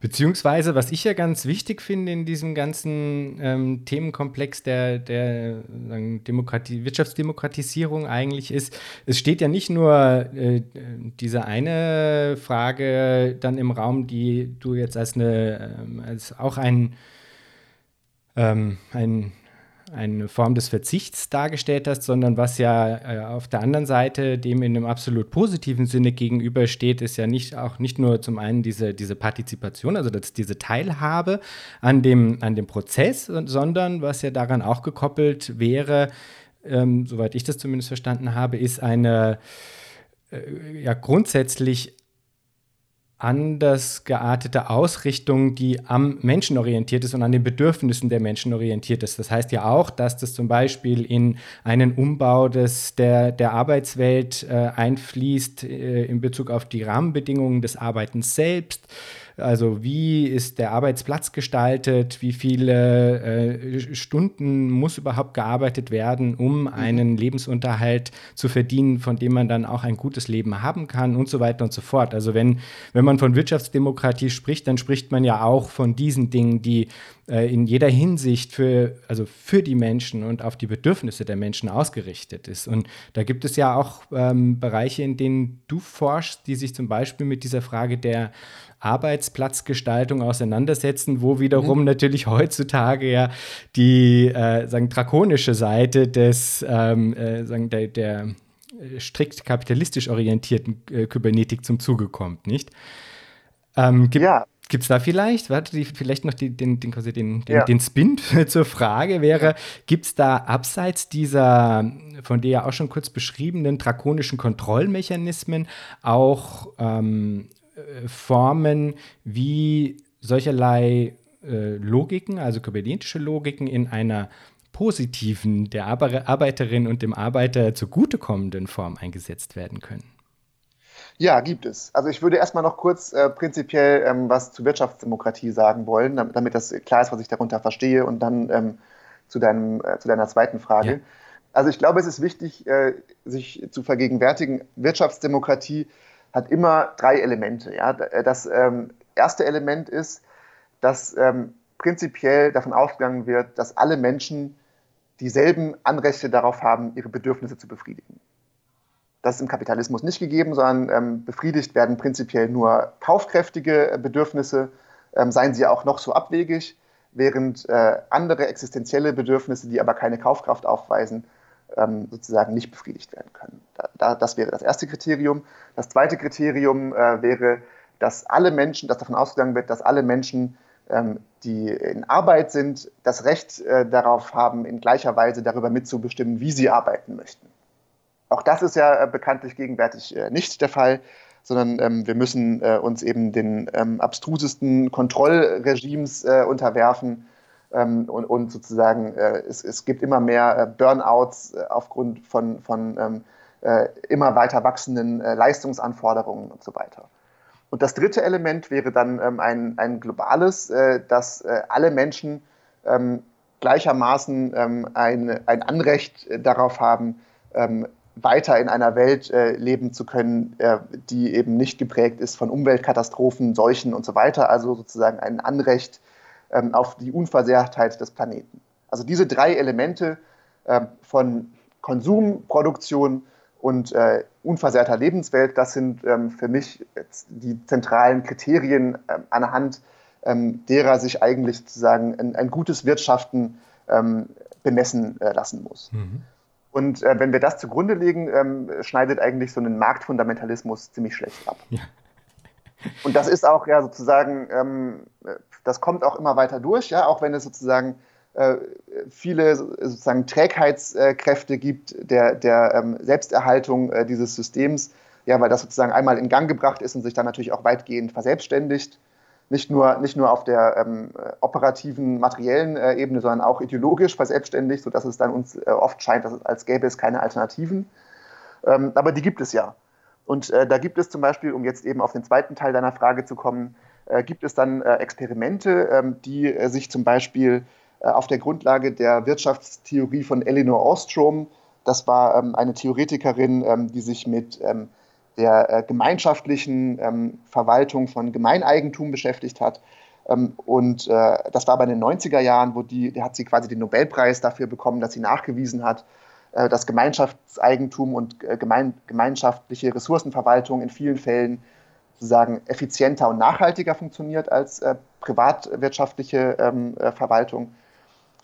[SPEAKER 1] Beziehungsweise, was ich ja ganz wichtig finde in diesem ganzen ähm, Themenkomplex der, der Demokratie, Wirtschaftsdemokratisierung eigentlich ist, es steht ja nicht nur äh, diese eine Frage dann im Raum, die du jetzt als eine, ähm, als auch ein, ähm, ein eine Form des Verzichts dargestellt hast, sondern was ja äh, auf der anderen Seite dem in einem absolut positiven Sinne gegenübersteht, ist ja nicht auch nicht nur zum einen diese, diese Partizipation, also das, diese Teilhabe an dem, an dem Prozess, sondern was ja daran auch gekoppelt wäre, ähm, soweit ich das zumindest verstanden habe, ist eine äh, ja grundsätzlich anders geartete Ausrichtung, die am Menschen orientiert ist und an den Bedürfnissen der Menschen orientiert ist. Das heißt ja auch, dass das zum Beispiel in einen Umbau des, der, der Arbeitswelt äh, einfließt äh, in Bezug auf die Rahmenbedingungen des Arbeitens selbst also wie ist der Arbeitsplatz gestaltet? Wie viele äh, Stunden muss überhaupt gearbeitet werden, um mhm. einen Lebensunterhalt zu verdienen, von dem man dann auch ein gutes Leben haben kann und so weiter und so fort. Also wenn, wenn man von Wirtschaftsdemokratie spricht, dann spricht man ja auch von diesen Dingen, die äh, in jeder Hinsicht für, also für die Menschen und auf die Bedürfnisse der Menschen ausgerichtet ist. Und da gibt es ja auch ähm, Bereiche, in denen du forschst, die sich zum Beispiel mit dieser Frage der Arbeitsplatzgestaltung auseinandersetzen, wo wiederum mhm. natürlich heutzutage ja die äh, sagen, drakonische Seite des ähm, äh, sagen, der, der äh, strikt kapitalistisch orientierten äh, Kybernetik zum Zuge kommt, nicht? Ähm, ja. Gibt es da vielleicht, warte, die, vielleicht noch die, den, den, quasi den, den, ja. den Spin [LAUGHS] zur Frage wäre, gibt es da abseits dieser von dir ja auch schon kurz beschriebenen drakonischen Kontrollmechanismen auch ähm, äh, Formen, wie solcherlei äh, Logiken, also kybernetische Logiken, in einer positiven, der Arbeiterin und dem Arbeiter zugutekommenden Form eingesetzt werden können?
[SPEAKER 2] Ja, gibt es. Also ich würde erstmal noch kurz äh, prinzipiell ähm, was zu Wirtschaftsdemokratie sagen wollen, damit, damit, das klar ist, was ich darunter verstehe und dann ähm, zu, deinem, äh, zu deiner zweiten Frage. Ja. Also ich glaube, es ist wichtig, äh, sich zu vergegenwärtigen, Wirtschaftsdemokratie hat immer drei Elemente. Ja? Das ähm, erste Element ist, dass ähm, prinzipiell davon ausgegangen wird, dass alle Menschen dieselben Anrechte darauf haben, ihre Bedürfnisse zu befriedigen. Das ist im Kapitalismus nicht gegeben, sondern ähm, befriedigt werden prinzipiell nur kaufkräftige Bedürfnisse, ähm, seien sie auch noch so abwegig, während äh, andere existenzielle Bedürfnisse, die aber keine Kaufkraft aufweisen, ähm, sozusagen nicht befriedigt werden können. Da, da, das wäre das erste Kriterium. Das zweite Kriterium äh, wäre, dass alle Menschen, dass davon ausgegangen wird, dass alle Menschen, ähm, die in Arbeit sind, das Recht äh, darauf haben, in gleicher Weise darüber mitzubestimmen, wie sie arbeiten möchten. Auch das ist ja äh, bekanntlich gegenwärtig äh, nicht der Fall, sondern ähm, wir müssen äh, uns eben den ähm, abstrusesten Kontrollregimes äh, unterwerfen ähm, und, und, sozusagen äh, es, es, gibt immer mehr äh, Burnouts aufgrund von, von ähm, äh, immer weiter wachsenden Leistungsanforderungen und so weiter. Und das dritte Element wäre dann ähm, ein, ein globales, dass alle Menschen ähm, gleichermaßen ein, ein Anrecht darauf haben, ähm, weiter in einer Welt äh, leben zu können, äh, die eben nicht geprägt ist von Umweltkatastrophen, Seuchen und so weiter. Also sozusagen ein Anrecht ähm, auf die Unversehrtheit des Planeten. Also diese drei Elemente äh, von Konsum, Produktion und unversehrter Lebenswelt, das sind ähm, für mich die zentralen Kriterien ähm, anhand ähm, derer sich eigentlich sozusagen ein, ein gutes Wirtschaften ähm, bemessen äh, lassen muss. Mhm. Und äh, wenn wir das zugrunde legen, ähm, schneidet eigentlich so ein Marktfundamentalismus ziemlich schlecht ab. Ja. Und das ist auch ja sozusagen, ähm, das kommt auch immer weiter durch, ja, auch wenn es sozusagen äh, viele sozusagen Trägheitskräfte gibt der, der ähm, Selbsterhaltung äh, dieses Systems, ja, weil das sozusagen einmal in Gang gebracht ist und sich dann natürlich auch weitgehend verselbstständigt. Nicht nur, nicht nur auf der ähm, operativen, materiellen äh, Ebene, sondern auch ideologisch verselbstständigt, sodass es dann uns äh, oft scheint, dass es, als gäbe es keine Alternativen. Ähm, aber die gibt es ja. Und äh, da gibt es zum Beispiel, um jetzt eben auf den zweiten Teil deiner Frage zu kommen, äh, gibt es dann äh, Experimente, ähm, die äh, sich zum Beispiel äh, auf der Grundlage der Wirtschaftstheorie von Elinor Ostrom, das war ähm, eine Theoretikerin, ähm, die sich mit der äh, gemeinschaftlichen ähm, Verwaltung von Gemeineigentum beschäftigt hat. Ähm, und das war bei den 90er Jahren, wo die, die hat sie quasi den Nobelpreis dafür bekommen, dass sie nachgewiesen hat, äh, dass Gemeinschaftseigentum und äh, gemein, gemeinschaftliche Ressourcenverwaltung in vielen Fällen sozusagen effizienter und nachhaltiger funktioniert als äh, privatwirtschaftliche ähm, äh, Verwaltung.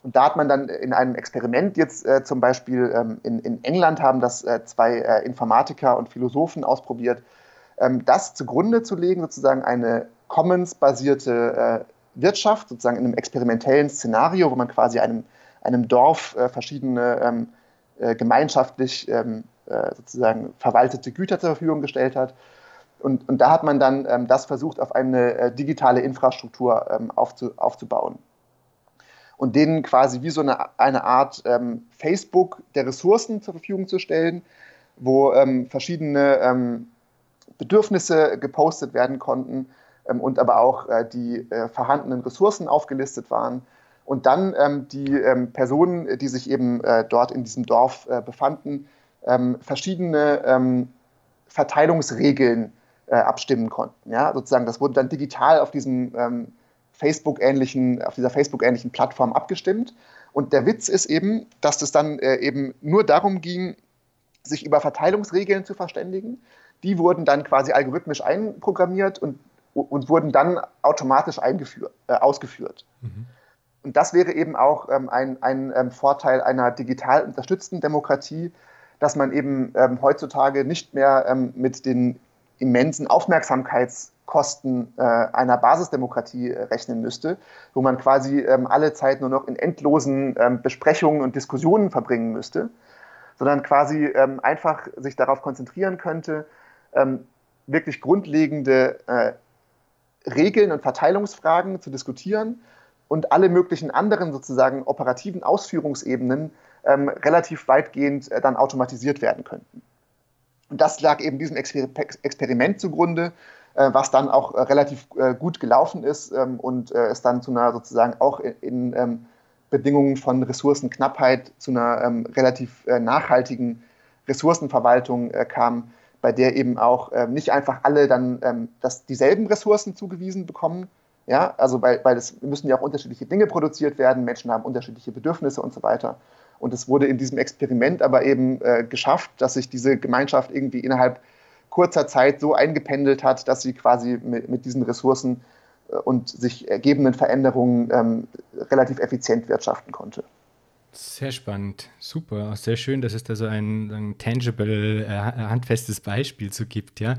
[SPEAKER 2] Und da hat man dann in einem Experiment jetzt äh, zum Beispiel ähm, in, in, England haben das äh, zwei Informatiker und Philosophen ausprobiert, ähm, das zugrunde zu legen, sozusagen eine Commons-basierte Wirtschaft, sozusagen in einem experimentellen Szenario, wo man quasi einem, einem Dorf verschiedene ähm, äh, gemeinschaftlich ähm, äh, sozusagen verwaltete Güter zur Verfügung gestellt hat. Und, und da hat man dann ähm, das versucht, auf eine äh, digitale Infrastruktur ähm, aufzu, aufzubauen. Und denen quasi wie so eine, eine Art ähm, Facebook der Ressourcen zur Verfügung zu stellen, wo ähm, verschiedene ähm, Bedürfnisse gepostet werden konnten und aber auch äh, die äh, vorhandenen Ressourcen aufgelistet waren und dann ähm, die ähm, Personen, die sich eben äh, dort in diesem Dorf äh, befanden, ähm, verschiedene ähm, Verteilungsregeln äh, abstimmen konnten. Ja? Sozusagen, das wurde dann digital auf diesem ähm, Facebook-ähnlichen, auf dieser Facebook-ähnlichen Plattform abgestimmt. Und der Witz ist eben, dass es dann äh, eben nur darum ging, sich über Verteilungsregeln zu verständigen. Die wurden dann quasi algorithmisch einprogrammiert und, und wurden dann automatisch äh, ausgeführt. Mhm. Und das wäre eben auch ähm, ein, ein ähm, Vorteil einer digital unterstützten Demokratie, dass man eben ähm, heutzutage nicht mehr ähm, mit den immensen Aufmerksamkeitskosten äh, einer Basisdemokratie äh, rechnen müsste, wo man quasi ähm, alle Zeit nur noch in endlosen ähm, Besprechungen und Diskussionen verbringen müsste, sondern quasi einfach sich darauf konzentrieren könnte, wirklich grundlegende äh, Regeln und Verteilungsfragen zu diskutieren und alle möglichen anderen sozusagen operativen Ausführungsebenen ähm, relativ weitgehend äh, dann automatisiert werden könnten. Und das lag eben diesem Exper Experiment zugrunde, was dann auch äh, relativ äh, gut gelaufen ist ähm, und äh, es dann zu einer sozusagen auch in, ähm, Bedingungen von Ressourcenknappheit zu einer ähm, relativ äh, nachhaltigen Ressourcenverwaltung kam, bei der eben auch nicht einfach alle dann das, dieselben Ressourcen zugewiesen bekommen, ja, also weil, weil es müssen ja auch unterschiedliche Dinge produziert werden, Menschen haben unterschiedliche Bedürfnisse und so weiter. Und es wurde in diesem Experiment aber eben äh, geschafft, dass sich diese Gemeinschaft irgendwie innerhalb kurzer Zeit so eingependelt hat, dass sie quasi mit, mit diesen Ressourcen äh, und sich ergebenden Veränderungen ähm, relativ effizient wirtschaften konnte.
[SPEAKER 1] Sehr spannend, super, sehr schön, dass es da so ein, ein tangible, äh, handfestes Beispiel zu gibt. Ja,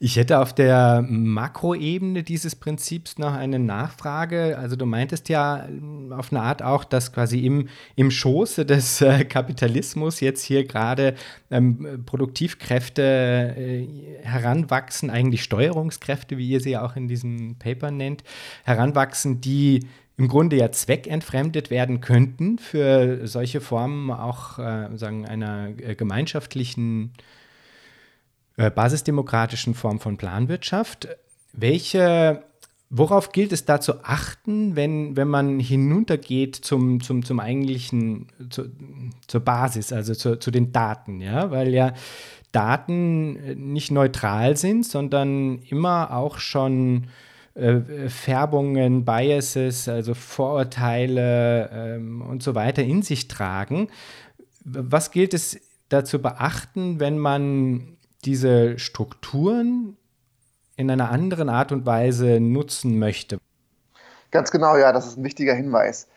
[SPEAKER 1] ich hätte auf der Makroebene dieses Prinzips noch eine Nachfrage. Also du meintest ja äh, auf eine Art auch, dass quasi im, im Schoße des äh, Kapitalismus jetzt hier gerade ähm, Produktivkräfte äh, heranwachsen, eigentlich Steuerungskräfte, wie ihr sie auch in diesem Paper nennt, heranwachsen, die im Grunde ja zweckentfremdet werden könnten für solche Formen auch äh, sagen, einer äh, gemeinschaftlichen, äh, basisdemokratischen Form von Planwirtschaft. Welche, worauf gilt es da zu achten, wenn, wenn man hinuntergeht zum, zum, zum eigentlichen, zu, zur Basis, also zu, zu den Daten, ja, weil ja Daten äh, nicht neutral sind, sondern immer auch schon äh, Färbungen, Biases, also Vorurteile ähm, und so weiter in sich tragen. was gilt es da zu beachten, wenn man diese Strukturen in einer anderen Art und Weise nutzen möchte?
[SPEAKER 2] Ganz genau, ja, das ist ein wichtiger Hinweis.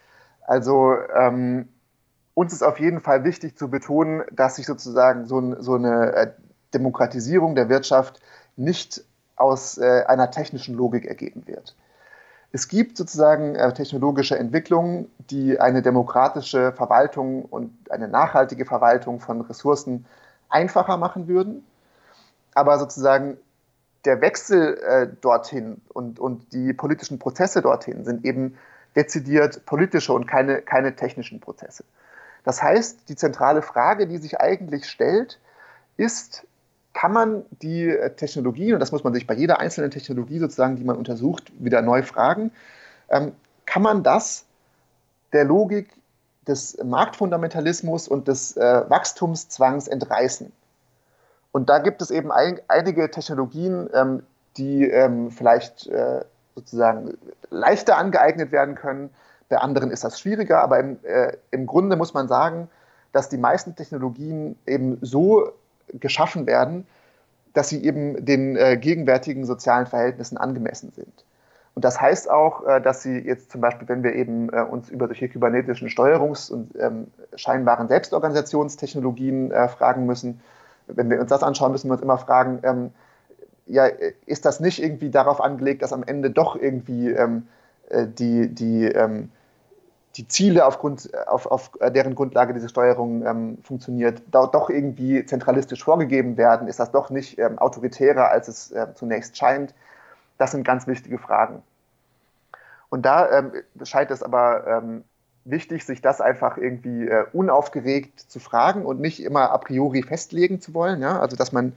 [SPEAKER 2] Also ähm, uns ist auf jeden Fall wichtig zu betonen, dass sich sozusagen so, so eine äh, Demokratisierung der Wirtschaft nicht aus äh, einer technischen Logik ergeben wird. Es gibt sozusagen äh, technologische Entwicklungen, die eine demokratische Verwaltung und eine nachhaltige Verwaltung von Ressourcen einfacher machen würden. Aber sozusagen der Wechsel äh, dorthin und, und die politischen Prozesse dorthin sind eben dezidiert politische und keine, keine technischen Prozesse. Das heißt, die zentrale Frage, die sich eigentlich stellt, ist, kann man die äh, Technologie, und das muss man sich bei jeder einzelnen Technologie sozusagen, die man untersucht, wieder neu fragen, ähm, kann man das der Logik des Marktfundamentalismus und des äh, Wachstumszwangs entreißen? Und da gibt es eben ein, einige Technologien, ähm, die ähm, vielleicht äh, sozusagen leichter angeeignet werden können. Bei anderen ist das schwieriger, aber im, äh, im Grunde muss man sagen, dass die meisten Technologien eben so geschaffen werden, dass sie eben den äh, gegenwärtigen sozialen Verhältnissen angemessen sind. Und das heißt auch, äh, dass sie jetzt zum Beispiel, wenn wir eben äh, uns über solche kybernetischen Steuerungs- und ähm, scheinbaren Selbstorganisationstechnologien äh, fragen müssen, wenn wir uns das anschauen, müssen wir uns immer fragen, ähm, ja, ist das nicht irgendwie darauf angelegt, dass am Ende doch irgendwie ähm, äh, die, die ähm, die Ziele, aufgrund, auf, auf deren Grundlage diese Steuerung ähm, funktioniert, doch irgendwie zentralistisch vorgegeben werden? Ist das doch nicht ähm, autoritärer, als es äh, zunächst scheint? Das sind ganz wichtige Fragen. Und da ähm, scheint es aber ähm, wichtig, sich das einfach irgendwie äh, unaufgeregt zu fragen und nicht immer a priori festlegen zu wollen. Ja? Also, dass man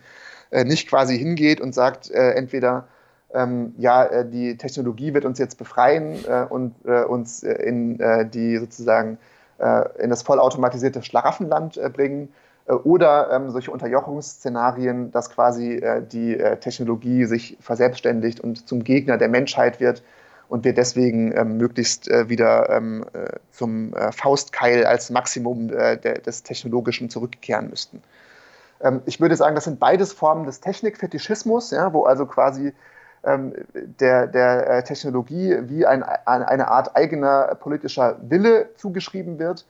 [SPEAKER 2] äh, nicht quasi hingeht und sagt, äh, entweder ähm, ja, äh, die Technologie wird uns jetzt befreien äh, und äh, uns äh, in äh, die sozusagen äh, in das vollautomatisierte Schlaraffenland bringen oder ähm, solche Unterjochungsszenarien, dass quasi die Technologie sich verselbstständigt und zum Gegner der Menschheit wird und wir deswegen ähm, möglichst wieder ähm, zum Faustkeil als Maximum der, des Technologischen zurückkehren müssten. Ähm, ich würde sagen, das sind beides Formen des Technikfetischismus, ja, wo also quasi der, der äh, Technologie wie ein, eine Art eigener politischer Wille zugeschrieben wird.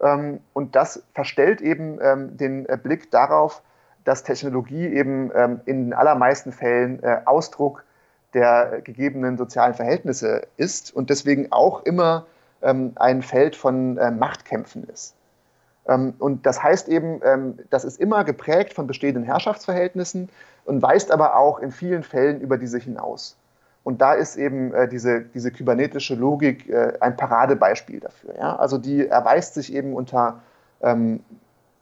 [SPEAKER 2] Ähm, und das verstellt eben ähm, den äh, Blick darauf, dass Technologie eben in den allermeisten Fällen äh, Ausdruck der gegebenen sozialen Verhältnisse ist und deswegen auch immer ein Feld von Machtkämpfen ist. Und das heißt eben, das ist immer geprägt von bestehenden Herrschaftsverhältnissen und weist aber auch in vielen Fällen über diese hinaus. Und da ist eben äh, diese, diese kybernetische Logik äh, ein Paradebeispiel dafür. Ja? Also die erweist sich eben unter, ähm,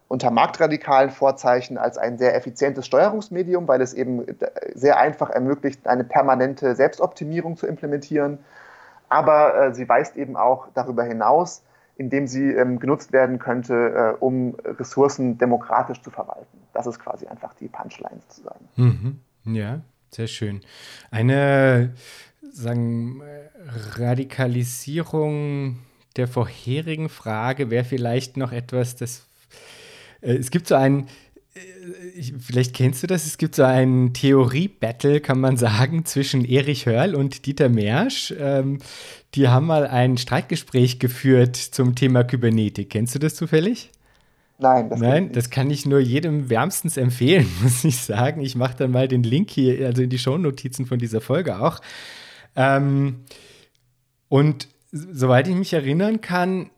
[SPEAKER 2] unter marktradikalen Vorzeichen als ein sehr effizientes Steuerungsmedium, weil es eben äh, sehr einfach ermöglicht, eine permanente Selbstoptimierung zu implementieren. Aber sie weist eben auch darüber hinaus, indem sie ähm, genutzt werden könnte, äh, um Ressourcen demokratisch zu verwalten. Das ist quasi einfach die Punchline sozusagen.
[SPEAKER 1] Mhm. Ja, sehr schön. Eine sagen, Radikalisierung der vorherigen Frage wäre vielleicht noch etwas, das äh, es gibt so ein äh, vielleicht kennst du das, es gibt so ein Theorie-Battle, kann man sagen, [LAUGHS] zwischen Erich Hörl und Dieter Mersch. Ähm, die haben mal ein Streitgespräch geführt zum Thema Kybernetik. Kennst du das zufällig?
[SPEAKER 2] Nein,
[SPEAKER 1] das, Nein, das kann ich nur jedem wärmstens empfehlen, [LAUGHS] muss ich sagen. Ich mache dann mal den Link hier, also in die Shownotizen von dieser Folge auch. Ähm, und soweit ich mich erinnern kann,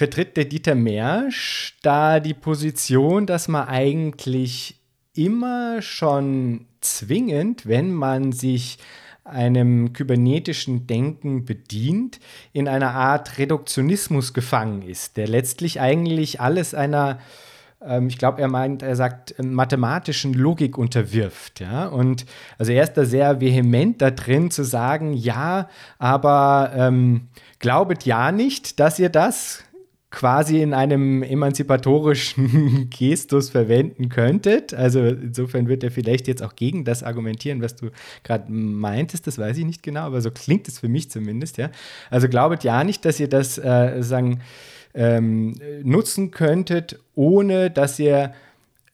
[SPEAKER 1] vertritt der Dieter Mersch da die Position, dass man eigentlich immer schon zwingend, wenn man sich einem kybernetischen Denken bedient, in einer Art Reduktionismus gefangen ist, der letztlich eigentlich alles einer ähm, ich glaube, er meint, er sagt, mathematischen Logik unterwirft. Ja? Und also er ist da sehr vehement da drin zu sagen, ja, aber ähm, glaubet ja nicht, dass ihr das quasi in einem emanzipatorischen [LAUGHS] Gestus verwenden könntet. Also insofern wird er vielleicht jetzt auch gegen das argumentieren, was du gerade meintest. Das weiß ich nicht genau, aber so klingt es für mich zumindest. Ja. Also glaubet ja nicht, dass ihr das äh, sagen ähm, nutzen könntet, ohne dass ihr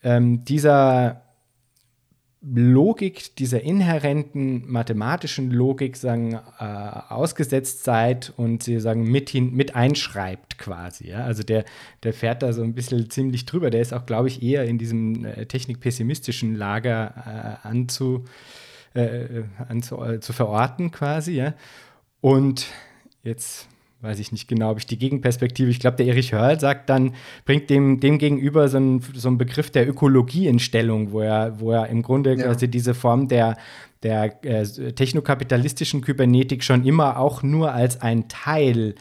[SPEAKER 1] ähm, dieser Logik, dieser inhärenten mathematischen Logik sagen, äh, ausgesetzt seid und sie sagen, mit, hin, mit einschreibt quasi. Ja? Also der, der fährt da so ein bisschen ziemlich drüber. Der ist auch, glaube ich, eher in diesem äh, technikpessimistischen Lager äh, anzu, äh, anzu, äh, zu verorten quasi. Ja? Und jetzt weiß ich nicht genau, ob ich die Gegenperspektive, ich glaube, der Erich Hörl sagt dann, bringt dem, dem gegenüber so einen, so einen Begriff der Ökologie in Stellung, wo er, wo er im Grunde ja. quasi diese Form der, der äh, technokapitalistischen Kybernetik schon immer auch nur als ein Teil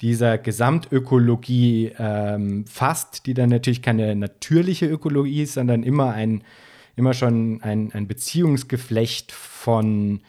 [SPEAKER 1] dieser Gesamtökologie ähm, fasst, die dann natürlich keine natürliche Ökologie ist, sondern immer ein, immer schon ein, ein Beziehungsgeflecht von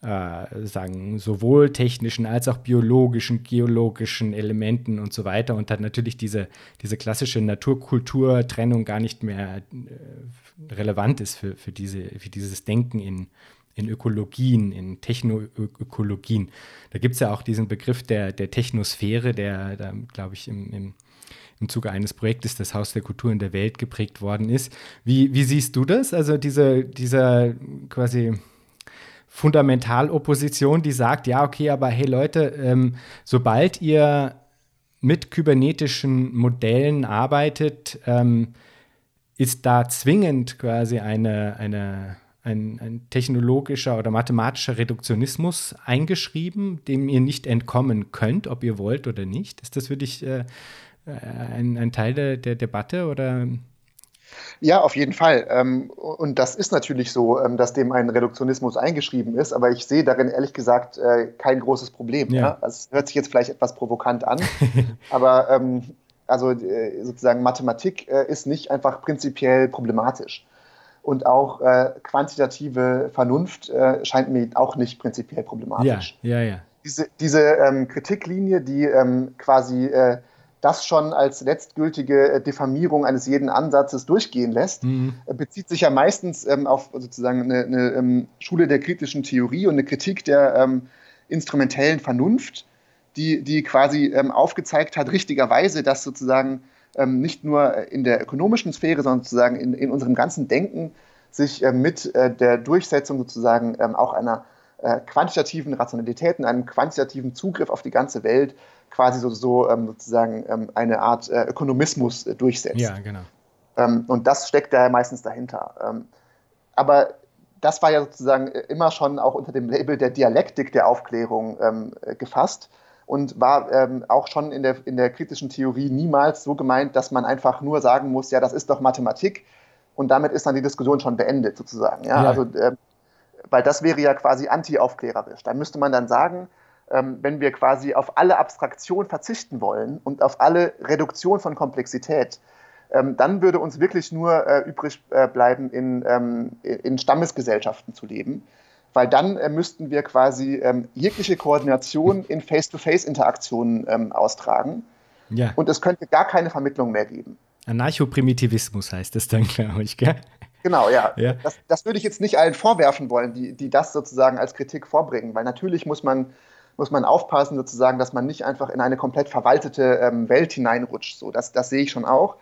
[SPEAKER 1] äh, sagen, sowohl technischen als auch biologischen, geologischen Elementen und so weiter und hat natürlich diese, diese klassische Naturkulturtrennung gar nicht mehr äh, relevant ist für, für, diese, für dieses Denken in, in Ökologien, in Technoökologien. Da gibt es ja auch diesen Begriff der, der Technosphäre, der da, glaube ich, im, im, im Zuge eines Projektes das Haus der Kultur in der Welt geprägt worden ist. Wie, wie siehst du das? Also diese, dieser quasi Fundamentalopposition, die sagt, ja, okay, aber hey Leute, ähm, sobald ihr mit kybernetischen Modellen arbeitet, ähm, ist da zwingend quasi eine, eine, ein, ein, technologischer oder mathematischer Reduktionismus eingeschrieben, dem ihr nicht entkommen könnt, ob ihr wollt oder nicht. Ist das für dich äh, ein, ein, Teil der, der Debatte oder
[SPEAKER 2] ja, auf jeden Fall. Ähm, und das ist natürlich so, ähm, dass dem ein Reduktionismus eingeschrieben ist, aber ich sehe darin ehrlich gesagt äh, kein großes Problem. Ja. Das hört sich jetzt vielleicht etwas provokant an, [LAUGHS] aber ähm, also äh, sozusagen Mathematik äh, ist nicht einfach prinzipiell problematisch. Und auch quantitative Vernunft scheint mir auch nicht prinzipiell problematisch.
[SPEAKER 1] Ja, ja, ja.
[SPEAKER 2] Diese, diese Kritiklinie, die quasi das schon als letztgültige äh, Diffamierung eines jeden Ansatzes durchgehen lässt, mhm. Äh, bezieht sich ja meistens ähm, auf sozusagen eine, eine ähm, Schule der kritischen Theorie und eine Kritik der ähm, instrumentellen Vernunft, die, die quasi ähm, aufgezeigt hat, richtigerweise, dass sozusagen ähm, nicht nur in der ökonomischen Sphäre, sondern sozusagen in, in unserem ganzen Denken sich äh, mit äh, der Durchsetzung sozusagen ähm, auch einer äh, quantitativen Rationalität und einem quantitativen Zugriff auf die ganze Welt quasi so, so ähm, sozusagen ähm, eine Art äh, Ökonomismus äh, durchsetzt.
[SPEAKER 1] Ja, genau.
[SPEAKER 2] Ähm, und das steckt da meistens dahinter. Ähm, aber das war ja sozusagen äh, immer schon auch unter dem Label der Dialektik der Aufklärung ähm, äh, gefasst und war ähm, auch schon in der, in der kritischen Theorie niemals so gemeint, dass man einfach nur sagen muss, ja, das ist doch Mathematik und damit ist dann die Diskussion schon beendet sozusagen. Ja? ja. Also, äh, weil das wäre ja quasi anti-aufklärerisch. Da müsste man dann sagen, wenn wir quasi auf alle Abstraktion verzichten wollen und auf alle Reduktion von Komplexität, ähm, dann würde uns wirklich nur äh, übrig äh, bleiben, in, ähm, in Stammesgesellschaften zu leben. Weil dann äh, müssten wir quasi ähm, jegliche Koordination in Face-to-Face-Interaktionen ähm, austragen. Ja. Und es könnte gar keine Vermittlung mehr geben.
[SPEAKER 1] Anarchoprimitivismus heißt es dann, [LAUGHS] glaube ich, gell?
[SPEAKER 2] Genau, ja. ja. Das, das, würde ich jetzt nicht allen vorwerfen wollen, die, die das sozusagen als Kritik vorbringen, weil natürlich muss man muss man aufpassen, sozusagen, dass man nicht einfach in eine komplett verwaltete ähm, Welt hineinrutscht. So, das, das sehe ich schon auch.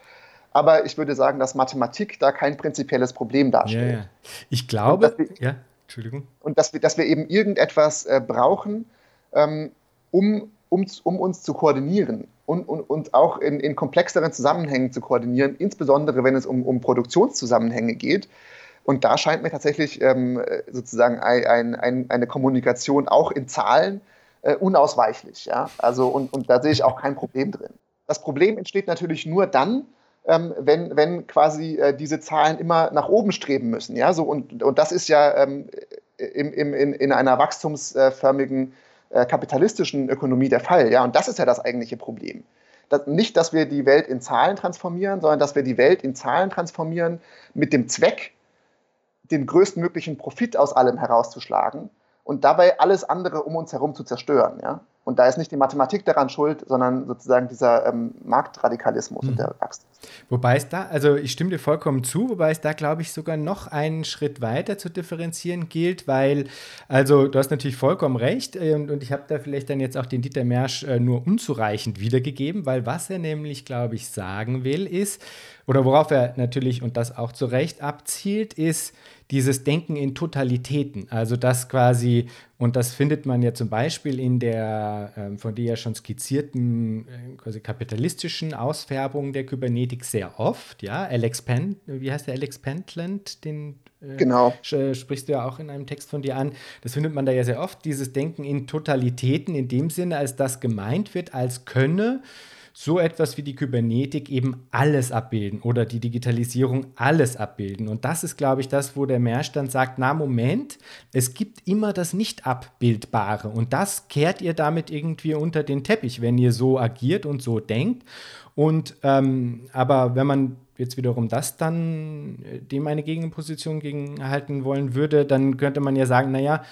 [SPEAKER 2] Aber ich würde sagen, dass Mathematik da kein prinzipielles Problem darstellt. Ja.
[SPEAKER 1] Ich glaube,
[SPEAKER 2] wir, ja, Entschuldigung. Und dass wir, dass wir eben irgendetwas äh, brauchen, ähm, um, um, um uns zu koordinieren und, und, und auch in, in komplexeren Zusammenhängen zu koordinieren, insbesondere wenn es um, um Produktionszusammenhänge geht. Und da scheint mir tatsächlich ähm, sozusagen ein, ein, eine Kommunikation auch in Zahlen äh, unausweichlich. Ja? Also, und, und da sehe ich auch kein Problem drin. Das Problem entsteht natürlich nur dann, ähm, wenn, wenn quasi äh, diese Zahlen immer nach oben streben müssen. Ja? So, und, und das ist ja ähm, im, im, in, in einer wachstumsförmigen äh, kapitalistischen Ökonomie der Fall. Ja? Und das ist ja das eigentliche Problem. Das, nicht, dass wir die Welt in Zahlen transformieren, sondern dass wir die Welt in Zahlen transformieren mit dem Zweck, den größtmöglichen Profit aus allem herauszuschlagen und dabei alles andere um uns herum zu zerstören. Ja? Und da ist nicht die Mathematik daran schuld, sondern sozusagen dieser ähm, Marktradikalismus mhm. und der Wachstum.
[SPEAKER 1] Wobei es da, also ich stimme dir vollkommen zu, wobei es da, glaube ich, sogar noch einen Schritt weiter zu differenzieren gilt, weil, also du hast natürlich vollkommen recht äh, und, und ich habe da vielleicht dann jetzt auch den Dieter Mersch äh, nur unzureichend wiedergegeben, weil was er nämlich, glaube ich, sagen will, ist, oder worauf er natürlich und das auch zu Recht abzielt, ist dieses Denken in Totalitäten. Also das quasi, und das findet man ja zum Beispiel in der äh, von dir ja schon skizzierten äh, quasi kapitalistischen Ausfärbung der Kybernetik sehr oft. Ja, Alex Penn, wie heißt der Alex Pentland, den
[SPEAKER 2] äh, genau.
[SPEAKER 1] sprichst du ja auch in einem Text von dir an. Das findet man da ja sehr oft, dieses Denken in Totalitäten in dem Sinne, als das gemeint wird, als könne so etwas wie die Kybernetik eben alles abbilden oder die Digitalisierung alles abbilden. Und das ist, glaube ich, das, wo der Mehrstand sagt, na Moment, es gibt immer das Nicht-Abbildbare und das kehrt ihr damit irgendwie unter den Teppich, wenn ihr so agiert und so denkt. Und ähm, aber wenn man jetzt wiederum das dann äh, dem eine Gegenposition gegenhalten wollen würde, dann könnte man ja sagen, naja,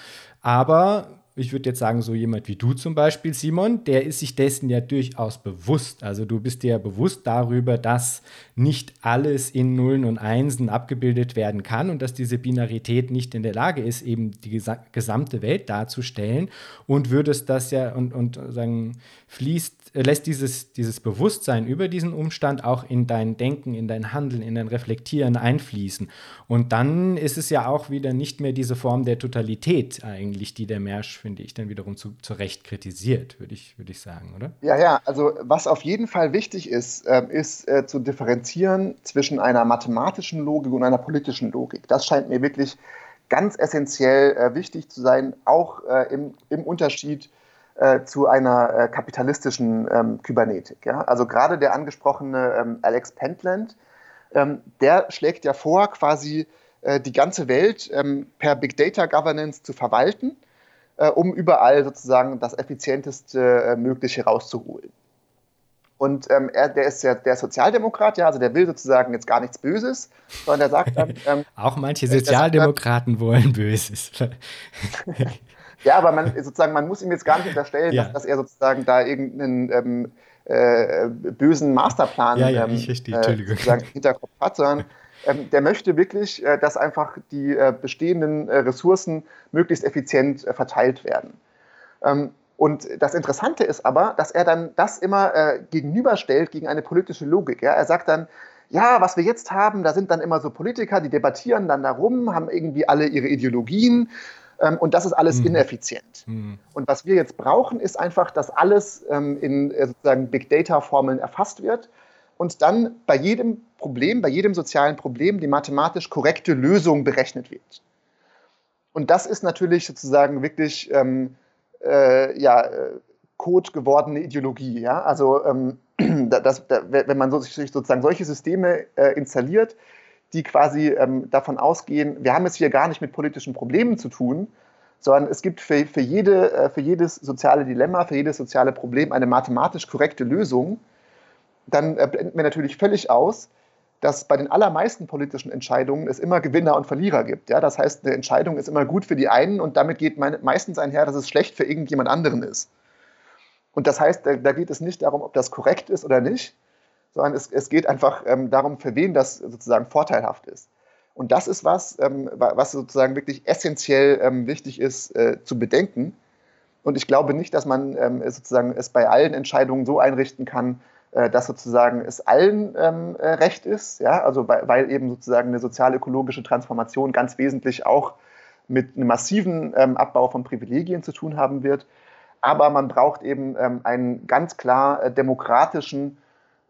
[SPEAKER 1] aber ich würde jetzt sagen, so jemand wie du zum Beispiel, Simon, der ist sich dessen ja durchaus bewusst. Also du bist dir ja bewusst darüber, dass nicht alles in Nullen und Einsen abgebildet werden kann und dass diese Binarität nicht in der Lage ist, eben die gesamte Welt darzustellen und würdest das ja und, und sagen, fließt lässt dieses, dieses Bewusstsein über diesen Umstand auch in dein Denken, in dein Handeln, in dein Reflektieren einfließen. Und dann ist es ja auch wieder nicht mehr diese Form der Totalität eigentlich, die der Mersch, finde ich, dann wiederum zu, zu Recht kritisiert, würde ich, würd ich sagen, oder?
[SPEAKER 2] Ja, ja, also was auf jeden Fall wichtig ist, äh, ist äh, zu differenzieren zwischen einer mathematischen Logik und einer politischen Logik. Das scheint mir wirklich ganz essentiell äh, wichtig zu sein, auch äh, im, im Unterschied äh, zu einer äh, kapitalistischen ähm, Kybernetik. Ja? Also gerade der angesprochene ähm, Alex Pentland, ähm, der schlägt ja vor, quasi die ganze Welt ähm, per Big Data Governance zu verwalten, äh, um überall sozusagen das effizienteste äh, Mögliche rauszuholen. Und ähm, er, der ist ja der Sozialdemokrat, ja, also der will sozusagen jetzt gar nichts Böses, sondern der sagt dann. [LAUGHS]
[SPEAKER 1] Ähm, Auch manche Sozialdemokraten wollen Böses. [LAUGHS]
[SPEAKER 2] Ja, aber man sozusagen, man muss ihm jetzt gar nicht unterstellen, ja. dass, dass, er sozusagen da irgendeinen ähm, äh, bösen Masterplan
[SPEAKER 1] ja, ja, ähm, verstehe,
[SPEAKER 2] äh, sozusagen im Hinterkopf hat, sondern ähm, der möchte wirklich, äh, dass einfach die äh, bestehenden äh, Ressourcen möglichst effizient äh, verteilt werden. Ähm, und das Interessante ist aber, dass er dann das immer gegenüberstellt gegen eine politische Logik. Ja? Er sagt dann, ja, was wir jetzt haben, da sind dann immer so Politiker, die debattieren dann darum, haben irgendwie alle ihre Ideologien ähm, und das ist alles mhm. ineffizient. Mhm. Und was wir jetzt brauchen, ist einfach, dass alles ähm, in äh, sozusagen Big Data-Formeln erfasst wird und dann bei jedem Problem, bei jedem sozialen Problem die mathematisch korrekte Lösung berechnet wird. Und das ist natürlich sozusagen wirklich ähm, äh, ja, äh, Code gewordene Ideologie. Ja? Also ähm, [CLEARS THROAT] das, das, wenn man sich sozusagen solche Systeme äh, installiert, die quasi ähm, davon ausgehen, wir haben es hier gar nicht mit politischen Problemen zu tun, sondern es gibt für, für, jede, äh, für jedes soziale Dilemma, für jedes soziale Problem eine mathematisch korrekte Lösung, dann äh, blenden wir natürlich völlig aus, dass bei den allermeisten politischen Entscheidungen es immer Gewinner und Verlierer gibt. Ja? Das heißt, eine Entscheidung ist immer gut für die einen und damit geht meistens einher, dass es schlecht für irgendjemand anderen ist. Und das heißt, da, geht es nicht darum, ob das korrekt ist oder nicht, sondern es, es geht einfach ähm, darum, für wen das sozusagen vorteilhaft ist. Und das ist was, ähm, was sozusagen wirklich essentiell ähm, wichtig ist äh, zu bedenken. Und ich glaube nicht, dass man ähm, sozusagen es bei allen Entscheidungen so einrichten kann, äh, dass sozusagen es allen ähm, äh, recht ist, ja, also weil, weil eben sozusagen eine sozial-ökologische Transformation ganz wesentlich auch mit einem massiven ähm, Abbau von Privilegien zu tun haben wird. Aber man braucht eben einen ganz klar äh, demokratischen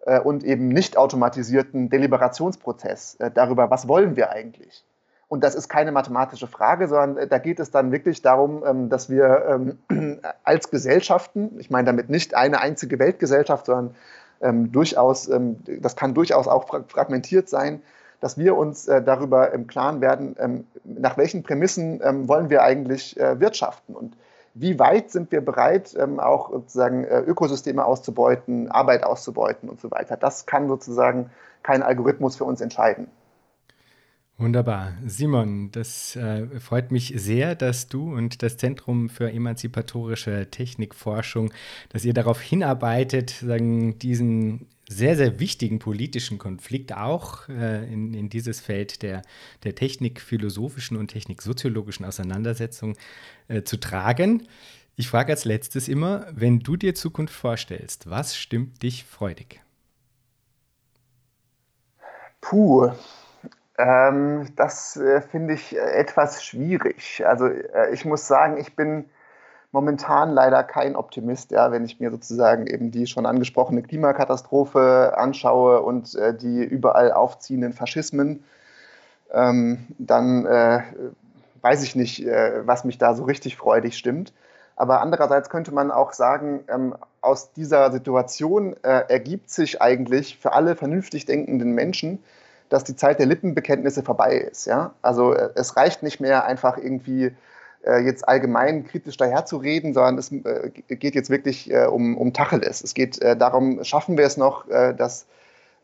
[SPEAKER 2] äh, und eben nicht automatisierten Deliberationsprozess äh, darüber, was wollen wir eigentlich. Und das ist keine mathematische Frage, sondern äh, da geht es dann wirklich darum, ähm, dass wir ähm, [CLEARS THROAT] als Gesellschaften, ich meine damit nicht eine einzige Weltgesellschaft, sondern ähm, durchaus, das kann durchaus auch fragmentiert sein, dass wir uns darüber im Klaren werden, nach welchen Prämissen wollen wir eigentlich wirtschaften. Und wie weit sind wir bereit, ähm, auch sozusagen äh, Ökosysteme auszubeuten, Arbeit auszubeuten und so weiter. Das kann sozusagen kein Algorithmus für uns entscheiden.
[SPEAKER 1] Wunderbar. Simon, das äh, freut mich sehr, dass du und das Zentrum für emanzipatorische Technikforschung, dass ihr darauf hinarbeitet, sagen, diesen sehr, sehr wichtigen politischen Konflikt auch äh, in, in dieses Feld der, der technikphilosophischen und techniksoziologischen Auseinandersetzung äh, zu tragen. Ich frage als letztes immer, wenn du dir Zukunft vorstellst, was stimmt dich freudig?
[SPEAKER 2] Puh, ähm, das äh, finde ich äh, etwas schwierig. Also äh, ich muss sagen, ich bin momentan leider kein Optimist, ja, wenn ich mir sozusagen eben die schon angesprochene Klimakatastrophe anschaue und äh, die überall aufziehenden Faschismen, ähm, dann äh, weiß ich nicht, äh, was mich da so richtig freudig stimmt. Aber andererseits könnte man auch sagen, ähm, aus dieser Situation ergibt sich eigentlich für alle vernünftig denkenden Menschen, dass die Zeit der Lippenbekenntnisse vorbei ist. Ja? Also äh, es reicht nicht mehr einfach irgendwie äh, jetzt allgemein kritisch daherzureden, sondern es äh, geht jetzt wirklich äh, um, um Tacheles. Es geht äh, darum, schaffen wir es noch, äh, das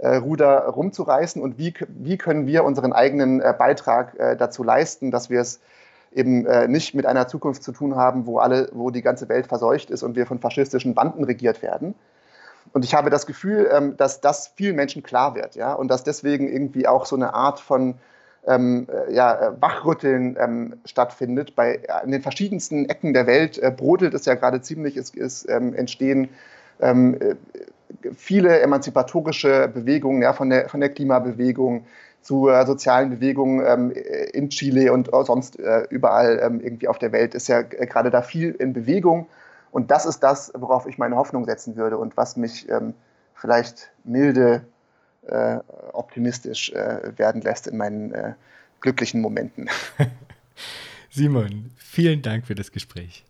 [SPEAKER 2] Ruder rumzureißen und wie, wie können wir unseren eigenen Beitrag dazu leisten, dass wir es eben nicht mit einer Zukunft zu tun haben, wo, alle, wo die ganze Welt verseucht ist und wir von faschistischen Banden regiert werden. Und ich habe das Gefühl, ähm, dass das vielen Menschen klar wird, ja, und dass deswegen irgendwie auch so eine Art von ähm, äh, ja, äh, Wachrütteln ähm, stattfindet. Bei äh, in den verschiedensten Ecken der Welt äh, brodelt es ja gerade ziemlich, es, es ähm, entstehen ähm, äh, viele emanzipatorische Bewegungen, ja, von der, von der Klimabewegung zur sozialen Bewegung ähm, in Chile und sonst äh, überall ähm, irgendwie auf der Welt ist ja gerade da viel in Bewegung. Und das ist das, worauf ich meine Hoffnung setzen würde und was mich ähm, vielleicht milde äh, optimistisch äh, werden lässt in meinen äh, glücklichen Momenten. [LAUGHS]
[SPEAKER 1] Simon, vielen Dank für das Gespräch.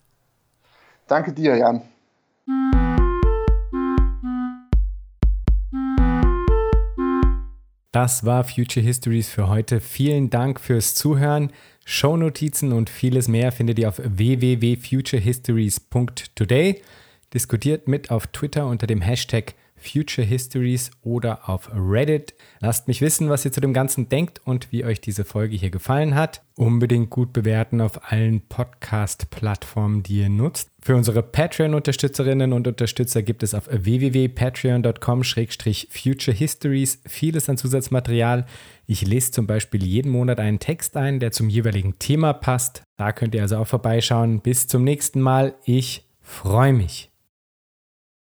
[SPEAKER 2] Danke dir, Jan.
[SPEAKER 1] Das war Future Histories für heute. Vielen Dank fürs Zuhören. Shownotizen und vieles mehr findet ihr auf www.futurehistories.today. Diskutiert mit auf Twitter unter dem Hashtag Future Histories oder auf Reddit. Lasst mich wissen, was ihr zu dem Ganzen denkt und wie euch diese Folge hier gefallen hat. Unbedingt gut bewerten auf allen Podcast-Plattformen, die ihr nutzt. Für unsere Patreon-Unterstützerinnen und Unterstützer gibt es auf www.patreon.com-future histories vieles an Zusatzmaterial. Ich lese zum Beispiel jeden Monat einen Text ein, der zum jeweiligen Thema passt. Da könnt ihr also auch vorbeischauen. Bis zum nächsten Mal. Ich freue mich.